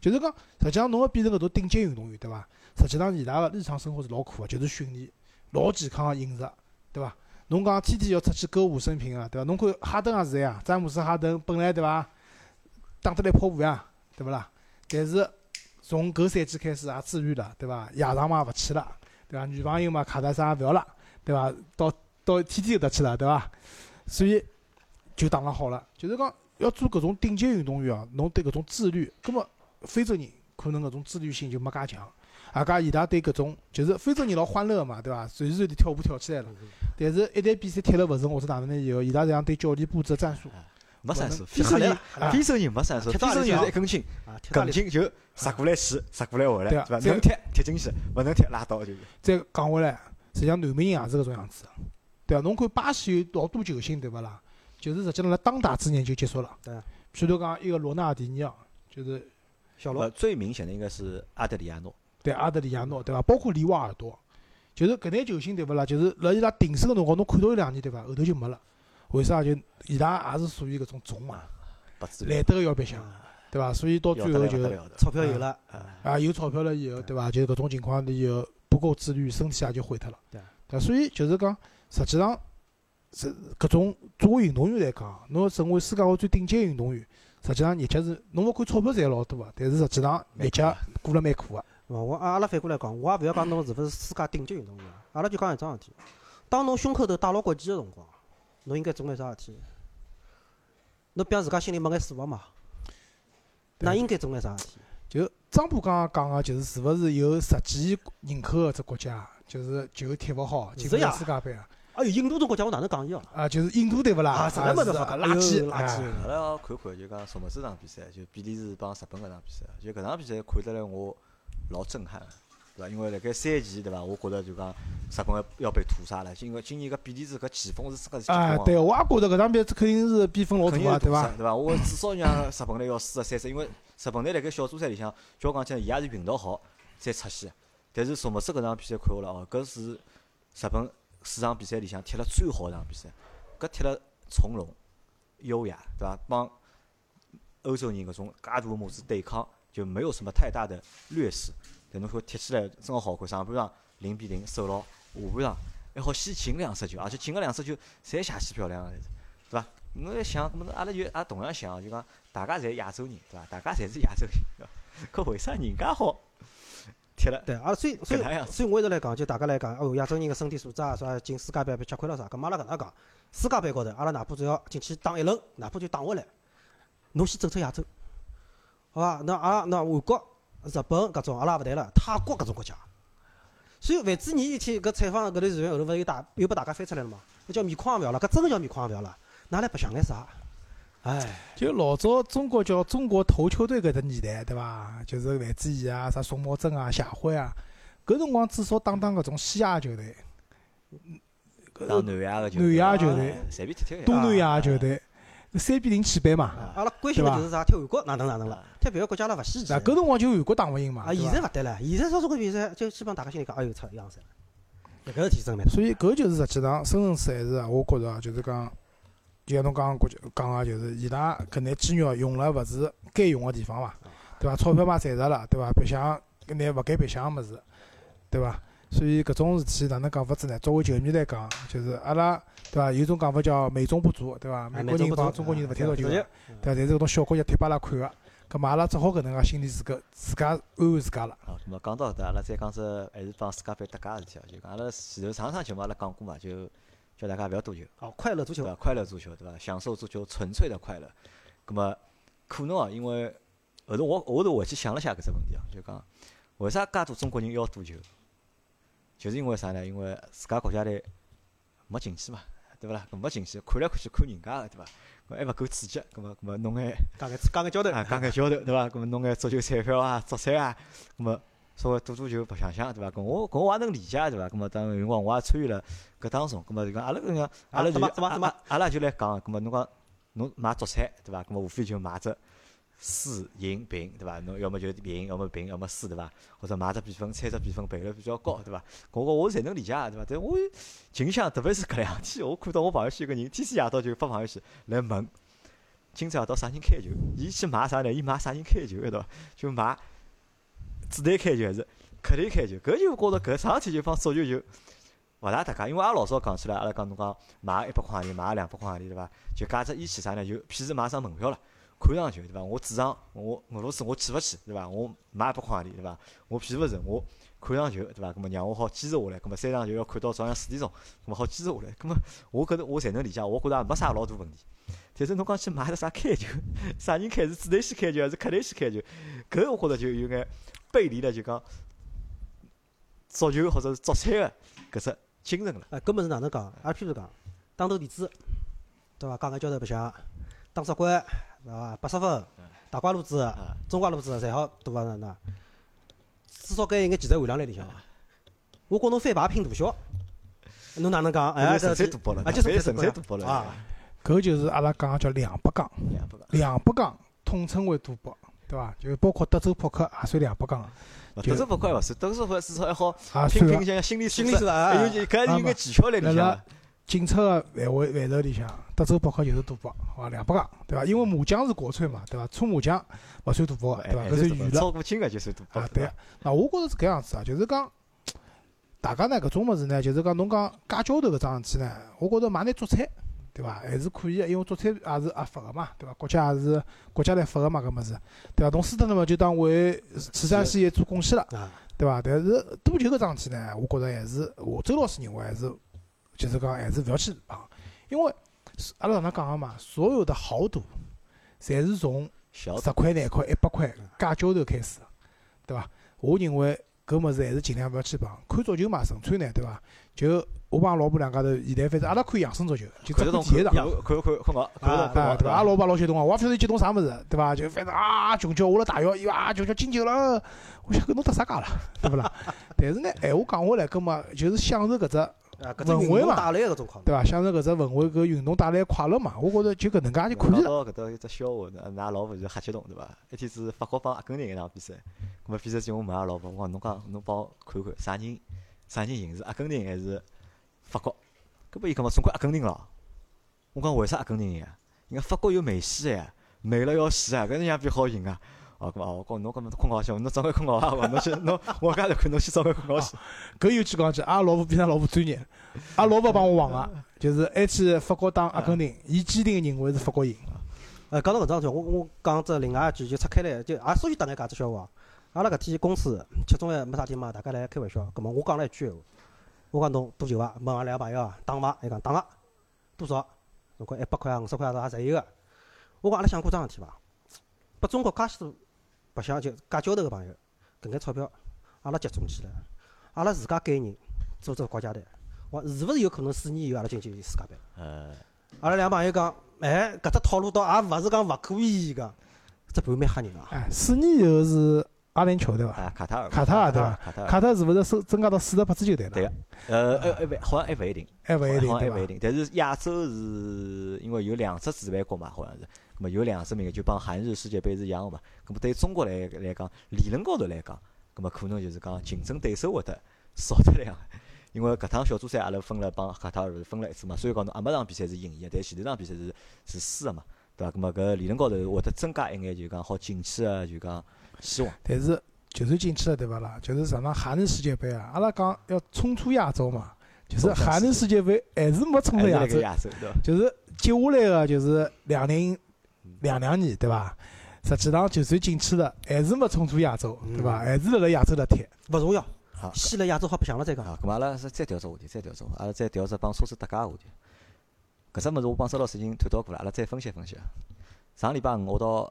Speaker 2: 就是讲，实际上侬要变成搿种顶级运动员，对伐？实际上伊拉个日常生活是老苦个，就是训练，老健康个饮食，对伐？侬讲天天要出去歌舞升平啊，对伐？侬看哈登也是呀，詹姆斯哈登本来对伐，打得来跑步呀，对勿啦？但是从搿赛季开始也自律了，对伐？夜场嘛勿去了，对伐？女朋友嘛卡戴珊也勿要了，对伐？到到天天有得去了，对伐？所以就打了好了，就是讲要做搿种顶级运动员啊，侬对搿种自律，葛末非洲人可能搿种自律性就没介强，外加伊拉对搿种就是非洲人老欢乐嘛，对伐？随时随地跳舞跳起来了。但是，一旦比赛踢了勿成或者哪能呢以后，伊拉实际上对教练布置战术，
Speaker 1: 没战术。
Speaker 2: 非洲人
Speaker 1: 非洲人，
Speaker 2: 啊
Speaker 1: 非洲人没战术，非洲人就是一根筋，根筋就杀过来死，杀过来回来，
Speaker 2: 对啊
Speaker 1: 对伐？能踢踢进去，勿能踢拉倒就是。
Speaker 2: 再讲回来，实际上南美人也是搿种样子的，对伐？侬看巴西有老多球星，对勿啦？就是实际上辣当打之年就结束了。
Speaker 3: 对。
Speaker 2: 譬如讲一个罗纳尔迪尼奥，就是
Speaker 3: 小罗
Speaker 1: 呃，最明显的应该是阿德里亚诺，
Speaker 2: 对阿德里亚诺，对伐？包括里瓦尔多，就是搿眼球星，对勿啦？就是辣伊拉鼎盛个辰光，侬看到伊两年，对伐？后头就没了。为啥？就伊拉也是属于搿种种嘛，来得个要白相，
Speaker 3: 啊
Speaker 2: 对伐？所以到最后就。
Speaker 3: 钞票有了，
Speaker 1: 啊，
Speaker 2: 啊有钞票了以后，对伐？就搿种情况以后不够自律，身体也就毁脱了。
Speaker 3: 对
Speaker 2: 对，所以就是讲，实际上是搿种作为运动员来讲，侬要成为世界上最顶级运动员，实际上日脚是侬勿看钞票赚老多个，但是实际上日脚过了蛮苦个。
Speaker 3: 咾我阿阿拉反过来讲，我也勿要讲侬是勿是世界顶级运动员，阿拉就讲一桩事体。当侬胸口头戴牢国旗个辰光，侬应该做眼啥事体？侬比方自家心里没眼数个嘛？那应该做眼啥事体？
Speaker 2: 就张波刚刚讲个，就是是勿是有十几亿人口个只国家，就是球踢勿好，进不了
Speaker 3: 是
Speaker 2: 世界杯啊？
Speaker 3: 哎呦，印度种国家我哪能讲伊哦？
Speaker 2: 啊，就是印度对勿啦？
Speaker 3: 啊实在没得法
Speaker 2: 是垃圾，
Speaker 3: 垃圾
Speaker 2: 哎
Speaker 1: 阿拉要看看就讲什么这场比赛，就比利时帮日本搿场比赛，就搿场比赛看得来我老震撼，对伐？因为辣盖三期对伐，我觉着就讲日本要被屠杀了，因为今年搿比利时搿前锋是世界是
Speaker 2: 啊，对，我也觉着搿场比赛肯定是比分老大啊，对伐？
Speaker 1: 对伐？我至少让日本队要输个三十，因为日本队辣盖小组赛里向，叫讲起来伊也是运道好才出线。但是索莫斯搿场比赛看下来哦，搿是日本四场比赛里向踢了最好一场比赛，搿踢了从容、优雅，对伐？帮欧洲人搿种介大个模子对抗，就没有什么太大的劣势。但侬看踢起来真个好看，上半场零比零守牢，下半场还好先进两只球，而且进个两只球侪邪气漂亮个，对伐？侬要想，搿么阿拉就也同样想，就讲大家侪亚洲人，对伐？大家侪是亚洲人，对伐？搿为啥人家好踢了？
Speaker 3: 对，阿拉所以所以所以我一直来讲，就大家来讲，哦，亚洲人个身体素质啊，啥进世界杯被吃亏了啥，咁阿拉搿能讲，世界杯高头，阿拉哪怕只要进去打一轮，哪怕就打下来，侬先走出亚洲，好伐？那阿拉那韩国、日本搿种阿拉也勿谈了，泰国搿种国家。所以范志毅一天搿采访搿段视频后头，勿是又大又拨大家翻出来了嘛？搿叫面孔也勿要了，搿真个叫面孔也勿要了，㑚来白相眼啥？哎，
Speaker 2: 就老早中国叫中国头球队搿只年代，对伐？就是范志毅啊、啥宋茂珍啊、谢辉啊，搿辰光至少打打搿种西亚球队，
Speaker 1: 打南亚个球
Speaker 2: 南亚球
Speaker 1: 啊
Speaker 2: 队
Speaker 1: 随便踢踢。
Speaker 2: 东南亚球队，三比零起败嘛。
Speaker 3: 阿拉关心个就是啥？踢韩国哪能哪能了？踢别个国家阿拉勿稀奇
Speaker 2: 那。搿辰光就韩国打勿赢嘛。
Speaker 3: 啊，现在勿对了，现在少中国比赛就基本上大家心里讲，哎哟，操，样子。搿个事体真蛮多。
Speaker 2: 所以搿就是实际上深层次还是啊，我觉着啊，就是讲，就像侬刚刚讲讲个，就是伊拉搿眼肌肉用了勿是该用个地方伐，对伐？钞票嘛赚着了，对伐？白相搿眼勿该白相个物事，对伐？所以搿种事体哪能讲法子呢？作为球迷来讲，就是阿拉对伐？有种讲法叫美中不足，对伐？美国人帮中国人勿踢足球的，对伐？但是搿种小国家踢拨阿拉看个，葛末阿拉只好搿能介心里自家自家安慰自家了。
Speaker 1: 哦，咁么讲到搿搭，阿拉再讲只还是帮自家班搭界个事体哦，就讲阿拉前头上趟节目阿拉讲过嘛，就叫大家勿要赌球，
Speaker 3: 哦，快乐足球
Speaker 1: 对伐？快乐足球，对伐？享受足球，纯粹的快乐。咁么可能哦，因为后头我后头回去想了下搿只问题哦，就讲为啥介多中国人要赌球？就是因为啥呢？因为自家国家队没进去嘛，对勿啦？搿没进去，看来看去看人家个，对伐？搿还勿够刺激，搿么搿么弄眼
Speaker 3: 讲眼讲眼交头，
Speaker 1: 啊，讲眼交头，对伐？搿么弄眼足球彩票啊、足彩啊，搿么稍微赌赌球白相相，对伐？搿我搿我也能理解，对伐？搿么当有辰光我也参与了搿当中，搿么就讲阿拉搿个阿拉就阿阿拉就来讲，搿么侬讲侬买足彩，对伐？搿么无非就买只输赢平，对伐？侬要么就赢，要么平，要么输，对伐？或者买只比分，猜只比分赔率比较高，对伐？搿个我侪能理解，对伐？但我近想，特别是搿两天，我看到我朋友圈有个人天天夜到就发朋友圈来问。今朝夜到啥人开球？伊去买啥呢？伊买啥人开球，对伐？就买主队开球还是客队开球？搿就觉着搿啥事体就帮足球就勿大搭界，因为阿拉老早讲起来，阿拉讲侬讲买一百块钿，买两百块钿，对伐？就加只依据啥呢？就譬如买张门票了，看场球，对伐？我主场我俄罗斯我去勿去，对伐？我买一百块钿，对伐？我譬如是我看场球，对伐？搿么让我好坚持下来，搿么三场球要看到早上四点钟，搿么好坚持下来，搿么我搿我侪能理解，我觉着也没啥老大问题。但是侬讲去买个啥开球，啥人开是主队先开球还是客队先开球？搿我觉着就有眼背离了，就讲足球或者是足彩个搿只精神了。
Speaker 3: 哎，搿物事哪能讲？阿譬如讲，打头弟子，对伐？讲眼交头白相，打只关，对伐？八十分，大瓜路子、
Speaker 1: 啊，
Speaker 3: 中瓜路子侪好赌伐？哪能？至少该有眼技术含量辣里向。我跟侬翻牌拼大小，侬哪能讲？哎，
Speaker 1: 纯
Speaker 3: 这
Speaker 1: 粹赌博了，
Speaker 3: 啊，就是
Speaker 1: 纯粹赌博了
Speaker 3: 啊！
Speaker 2: 搿就是阿拉讲个叫两百杠，
Speaker 1: 两百
Speaker 2: 杠统称为赌博，对伐？就包括德州扑克也算两百杠，就
Speaker 1: 德州扑克勿算，德州扑克至少还好拼拼像心理素质
Speaker 3: 心理素质，
Speaker 1: 还有就搿有眼技巧辣里向。
Speaker 2: 警察个范围范畴里向，德州扑克就是赌博，好伐？两百杠，对伐？因为麻将是国粹嘛，对伐？搓麻将勿算赌博，对伐？搿是娱乐
Speaker 1: 超过金额就算赌博
Speaker 2: 啊，对
Speaker 1: 伐。
Speaker 2: 那我觉着是搿样子啊，就是讲，大家呢搿种物事呢，就是讲侬讲加交头搿桩事体呢，我觉着买眼足彩，对伐？还是可以个，因为足彩也是合法个嘛，对伐？国家也是国家来发个嘛，搿物事，对伐？侬输脱了嘛，就当为慈善事业做贡献了。
Speaker 3: 啊，
Speaker 2: 对伐？但是赌球搿桩事体呢，我觉着还是我周老师认为还是就是讲还是勿要去碰，因为阿拉上趟讲个嘛，所有的豪赌，侪是从
Speaker 1: 小
Speaker 2: 十块、廿块、一百块加交头开始的，对伐？我认为搿物事还是尽量勿要去碰。看足球嘛，纯粹呢，对伐？就我帮老婆两家头，现在反正阿拉看养生足球，就只
Speaker 1: 看得懂
Speaker 2: 看第一场。
Speaker 1: 看看看看好，看得懂
Speaker 3: 啊
Speaker 1: 看
Speaker 2: 对伐？阿拉老婆老激动啊，我也勿晓得激动啥物事，对伐？就反正啊，穷叫我辣大摇，伊啊，穷叫进球了，我想搿侬搭啥家了，对勿啦？但是呢，闲话讲回来，搿么就是享受搿只，
Speaker 3: 啊，搿种运动带来个搿种快乐，
Speaker 2: 对伐？享受搿只氛围，搿运动带来快乐嘛。我觉着就搿能介就可以了。
Speaker 1: 到搿搭一只笑话，㑚㑚老婆就瞎激动对伐？一天子法国帮阿根廷一场比赛，咾么比赛前我问阿拉老婆，我讲侬讲侬帮我看看啥人啥人赢是阿根廷还是法国？搿么伊讲嘛总归阿根廷咯。我讲为啥阿根廷赢啊？人家法国有梅西呀，美了要死啊，搿能样比好赢啊！哦，搿么哦，我讲侬搿么困觉去，侬早点困觉啊！侬去侬我家头看侬去早点困觉去。
Speaker 2: 搿有句讲句，阿拉老婆比㑚老婆专业，阿拉老婆帮我讲个，就是还去法国打阿根廷，伊坚定个认为是法国赢。
Speaker 3: 呃，讲到搿桩事体，我我讲只另外一句就拆开来，就也属于打眼介只笑话。阿拉搿天公司吃中饭没啥地嘛，大家来开玩笑。葛末我讲了一句闲话，我讲侬赌球伐？问俺两个朋友啊，打伐？伊讲打个，多少？侬讲一百块啊、五十块啊，啥侪有个。我讲阿拉想过桩事体伐？拨中国介许多白相就假交头个朋友，搿眼钞票阿拉集中起来，阿拉自家拣人组织国家队，我是勿是有可能四年以后阿拉进去世界杯？
Speaker 1: 呃，
Speaker 3: 阿拉两朋友讲，哎，搿只套路倒也勿是讲勿可以个，这盘蛮吓人啊！
Speaker 2: 哎，四年以后是阿联酋对伐？
Speaker 1: 啊，卡塔尔，
Speaker 2: 卡塔尔对伐？
Speaker 1: 卡塔尔，
Speaker 2: 卡塔尔是勿是升增加到四十八支球队了？
Speaker 1: 对个呃，还还勿好像还勿一定。
Speaker 2: 还勿一定
Speaker 1: 还勿一定，但是亚洲是因为有两只主办国嘛，好像是，咁么有两只名额，就帮韩日世界杯是一样个嘛。咁么对中国来来讲，理论高头来讲，咁么可能就是讲竞争对手会得少得两个。因为搿趟小组赛阿拉分了帮卡塔尔分了一次嘛，所以讲侬阿末场比赛是赢伊个，但前头场比赛是是输个嘛，对伐？咁么搿理论高头会得增加一眼就讲好进去个就讲希望。
Speaker 2: 但是就算进去了对伐啦？就是上趟韩日世界杯啊，阿拉讲要冲出亚洲嘛，就是韩日世界杯还是没冲出亚洲？就是接下来个就是两零两两年对伐？实际上就算进去了，还是没冲出亚洲，对伐？
Speaker 3: 嗯
Speaker 2: 还是辣辣亚洲辣踢。
Speaker 3: 勿重要，
Speaker 1: 好，
Speaker 3: 先辣亚洲好白相了再讲。
Speaker 1: 好，咁嘛阿拉是再调只话题，再调只话题，阿拉再调只帮车子搭界个话题。搿只物事我帮周老师已经探讨过了，阿拉再分析分析啊。上礼拜五我到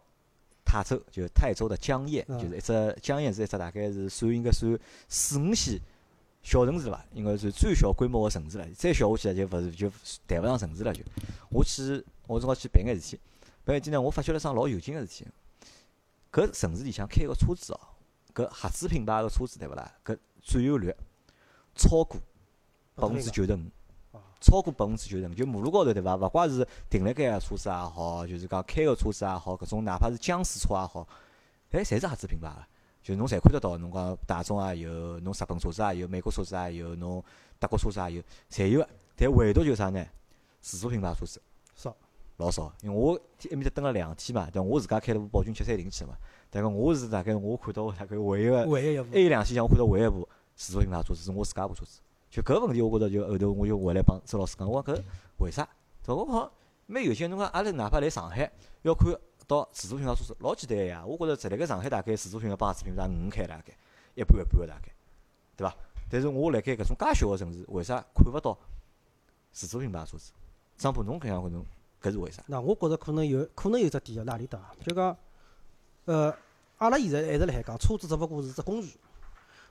Speaker 1: 泰州，就是泰州的江堰，
Speaker 3: 嗯
Speaker 1: 就是一只江堰是一只大概是算应该算四五线小城市伐，应该算最小规模个城市了。再小下去，就勿是就谈勿上城市了就。我去，我正好去办眼事体，办眼事体呢，我发觉了桩老有劲个事体。搿城市里向开个车子哦，搿合资品牌个车子对勿啦？搿占有率超过百分之九十五
Speaker 3: 啊，
Speaker 1: 超过百分之九十五。就马路高头对伐？勿怪是停辣盖个车子也好，就是讲开个车子也好，搿种哪怕是僵尸车也好，哎，侪是合资品牌个。就侬侪看得到，侬讲大众也有，侬日本车子也有，美国车子也有，侬德国车子也有，侪有个。但唯独就是啥呢？自主品牌车子
Speaker 3: 少，
Speaker 1: 老少。因为我埃面搭蹲了两天嘛，对我自家开了部宝骏七三零去嘛。但个我是大概我看到大概唯一个
Speaker 3: 唯一一部
Speaker 1: 还有两天像我看到唯一一部自主品牌车子是我自家部车子。就搿问题，我觉着就后头我就回来帮周老师讲，我讲搿为啥？我讲蛮有劲，侬讲阿拉哪怕来上海要看到自主品牌车子，老简单个呀。我觉着在辣盖上海大概自主品牌帮合资品牌五开大概一半一半个大概，对伐？但是我辣盖搿种介小个城市，为啥看勿到自主品牌车子？张波，侬搿样看侬搿是为啥？
Speaker 3: 那我觉着可能有可能有只点啊，哪里搭？就讲，呃，阿拉现在一直辣海讲，车子只勿过是只工具。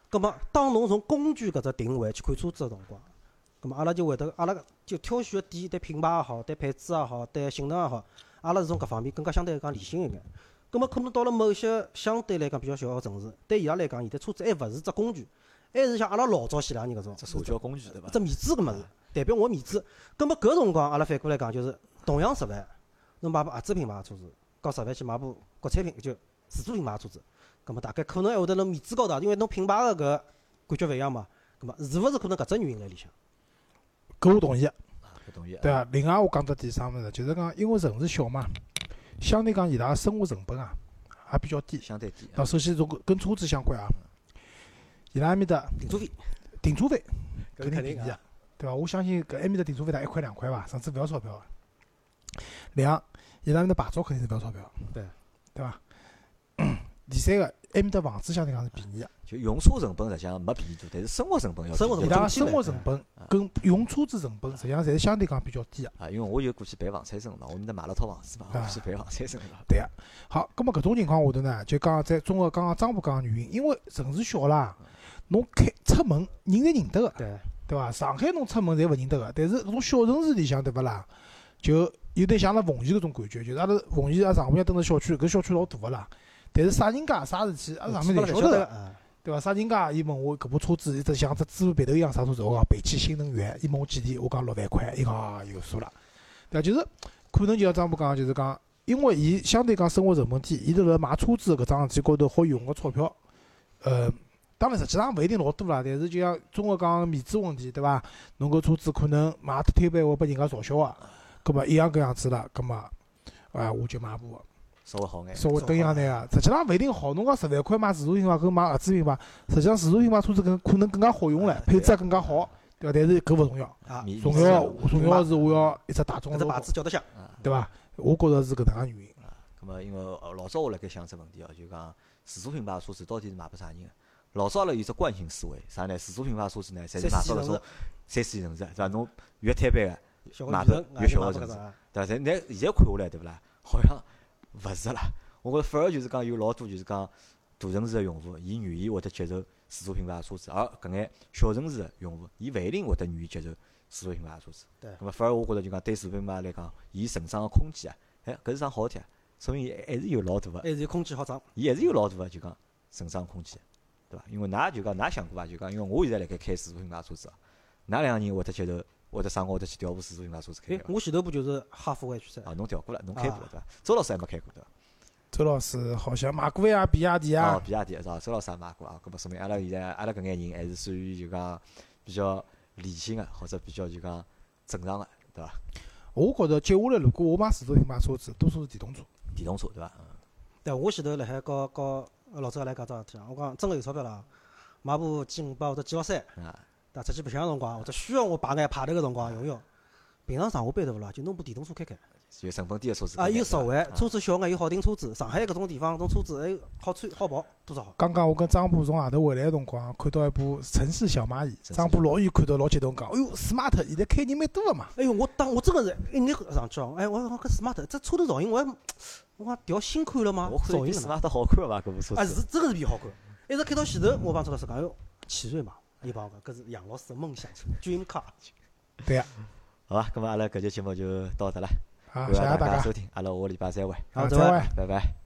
Speaker 3: 葛末，当侬从工具搿只定位去看车子个辰光，葛末阿拉就会得，阿拉就挑选个点，对品牌也好，对配置也好，对性能也好，阿拉是从搿方面更加相对来讲理性一眼。葛末可能到了某些相对来讲比较小个城市，对伊拉来讲，现在车子还勿是只工具，还是像阿拉老早前两年搿种
Speaker 1: 只社交工具对伐？
Speaker 3: 只面子搿物事，代表我面子。葛末搿辰光，阿拉反过来讲，就是同样十万，侬买部合资品牌个车子，和十万去买部国产品就自主品牌个车子，葛末大概可能还会得辣面子高头，因为侬品牌个搿感觉勿一样嘛。葛末是勿是可能搿只原因辣里向？
Speaker 2: 搿我同意，
Speaker 1: 啊，搿同意。
Speaker 2: 对啊。另外我讲到点啥物事，就是讲因为城市小嘛，相对讲伊拉个生活成本啊也比较低。
Speaker 1: 相对低。
Speaker 2: 那首先从跟车子相关啊，伊拉埃面搭
Speaker 3: 停车费，
Speaker 2: 停车费
Speaker 3: 搿
Speaker 2: 肯定便宜啊，对伐？我相信搿埃面搭停车费大概一块两块伐，甚至勿要钞票个。两，伊拉埃面搭牌照肯定是勿要钞票，
Speaker 3: 对
Speaker 2: 对伐？第三个，埃面搭房子相对讲是便宜个，
Speaker 1: 就用车成本实际上没便宜多，但是生活成本要
Speaker 3: 生活成本
Speaker 2: 生活成本跟用车子成本实际上侪是相对讲比较低个。
Speaker 1: 啊，因为我就过去办房产证嘛，我面搭买了套房子嘛，我
Speaker 2: 啊
Speaker 1: 去办房产证了。
Speaker 2: 对个，好，葛末搿种情况下头呢，就讲在综合刚刚张浦讲个原因，因为城市小啦，侬开出门人侪认得个，
Speaker 3: 对，
Speaker 2: 对伐？上海侬出门侪勿认得个，但是搿种小城市里向对勿啦？就有点像阿拉奉贤搿种感觉，就是阿拉奉贤阿上铺向蹲辣小区，搿小区老大个啦。但是啥人家啥事体，阿拉上面侪晓得。对伐？啥人家伊问我搿部车子，一只像只猪鼻头一样啥车子，我讲北汽新能源，伊问我几钿，我讲六万块，伊讲啊有数了。对伐？就是可能就像张波讲，就是讲，因为伊相对讲生活成本低，伊头辣买车子搿桩事体高头好用个钞票，呃，当然实际上勿一定老多啦，但是就像综合讲面子问题，对伐？侬搿车子可能买脱推板会拨人家嘲笑个，葛末一样搿样子啦，葛末啊我就买部
Speaker 1: 稍微好眼。
Speaker 2: 稍微等一下眼个，实际上勿一定好。侬讲十万块买自主品牌跟买合资品牌，实际上自主品牌车子更可能更加好用唻，配置也更加好，对伐？但是搿勿重要，重要重要是我要一只大众
Speaker 3: 搿只牌子叫得响。
Speaker 1: 啊，
Speaker 2: 对伐？我觉着是搿能介原因。
Speaker 1: 啊，咁么因为呃老早我辣盖想只问题哦，就讲自主品牌车子到底是卖拨啥人个？老早阿拉有只惯性思维，啥呢？自主品牌车子呢，侪是卖拨搿种三四线城市，对伐？侬越摊板个，
Speaker 3: 小个
Speaker 1: 买
Speaker 3: 女人
Speaker 1: 越小个城市对伐？但但现在看下来，对勿啦？好像勿是啦。我觉着反而就是讲有老多就是讲大城市个用户，伊愿意会得接受自主品牌个车子，而搿眼小城市个用户，伊勿一定会得愿意接受自主品牌个车子。
Speaker 3: 对
Speaker 1: 咾么反而我觉着就讲对自主品牌来讲，伊成长个空间啊，哎，搿是桩好事体啊，说明伊还是有老大个，
Speaker 3: 还是有空间好涨。
Speaker 1: 伊还是有老大个就讲成长空间，对伐？因为㑚就讲㑚想过伐？就讲因为我现在辣盖开自主品牌车子啊，㑚两个人会得接受，会得啥辰光会得去调部自主品牌车子开？
Speaker 3: 我前头部就是哈弗 H 三
Speaker 1: 啊，，侬调过了，侬开过了
Speaker 3: 啊
Speaker 1: 对伐？周老师还没开过对伐？
Speaker 2: 周老师好像买过呀，比亚迪
Speaker 1: 哦
Speaker 2: 啊，，
Speaker 1: 比亚迪是伐？周老师也买过啊，搿么说明阿拉现在阿拉搿眼人还是属于就讲比较理性个，或者比较就讲正常个，对伐？
Speaker 2: 我觉着接下来如果我买自主品牌车子，多数是电动车。
Speaker 1: 电动车对伐？嗯
Speaker 3: 对，我前头辣海告告老周来讲桩事体啊，我讲真个有钞票了，买部 G 五百或者 G 六三，
Speaker 1: 啊，
Speaker 3: 对伐？出去白相个辰光，或者需要我排眼排头个辰光用用。平常上下班头勿啦，就弄部电动车开开，
Speaker 1: 就成本低个车子
Speaker 3: 啊，又实惠，车
Speaker 1: 子
Speaker 3: 子小眼又好停车子。上海搿种地方，种车子还好穿好跑，多少好。
Speaker 2: 刚刚我跟张波从外头回来个辰光，看到一部城市小蚂蚁，张波老远看到老激动讲：“哎哟，smart 现在开人蛮多个嘛。
Speaker 3: 哎哟，我当我真个是一眼上去哦，哎，我讲搿 smart 这车头造型，我还我讲调新款了吗
Speaker 1: 我？看
Speaker 3: 造型呢
Speaker 1: ？smart 好看伐？搿部车
Speaker 3: 啊，
Speaker 1: 子
Speaker 3: 是真个是比好看。一直开到前头，我帮张老师讲，哎哟，奇瑞嘛，伊帮我讲，搿是杨老师的梦想车，dream car。”
Speaker 2: 对啊，
Speaker 1: 好吧，那么阿拉搿期节目就到这了，
Speaker 2: 好，
Speaker 1: 感谢
Speaker 2: 谢谢
Speaker 1: 大家，收听，阿拉下个礼拜再会，
Speaker 3: 好再会
Speaker 2: 好再会。
Speaker 1: 拜拜。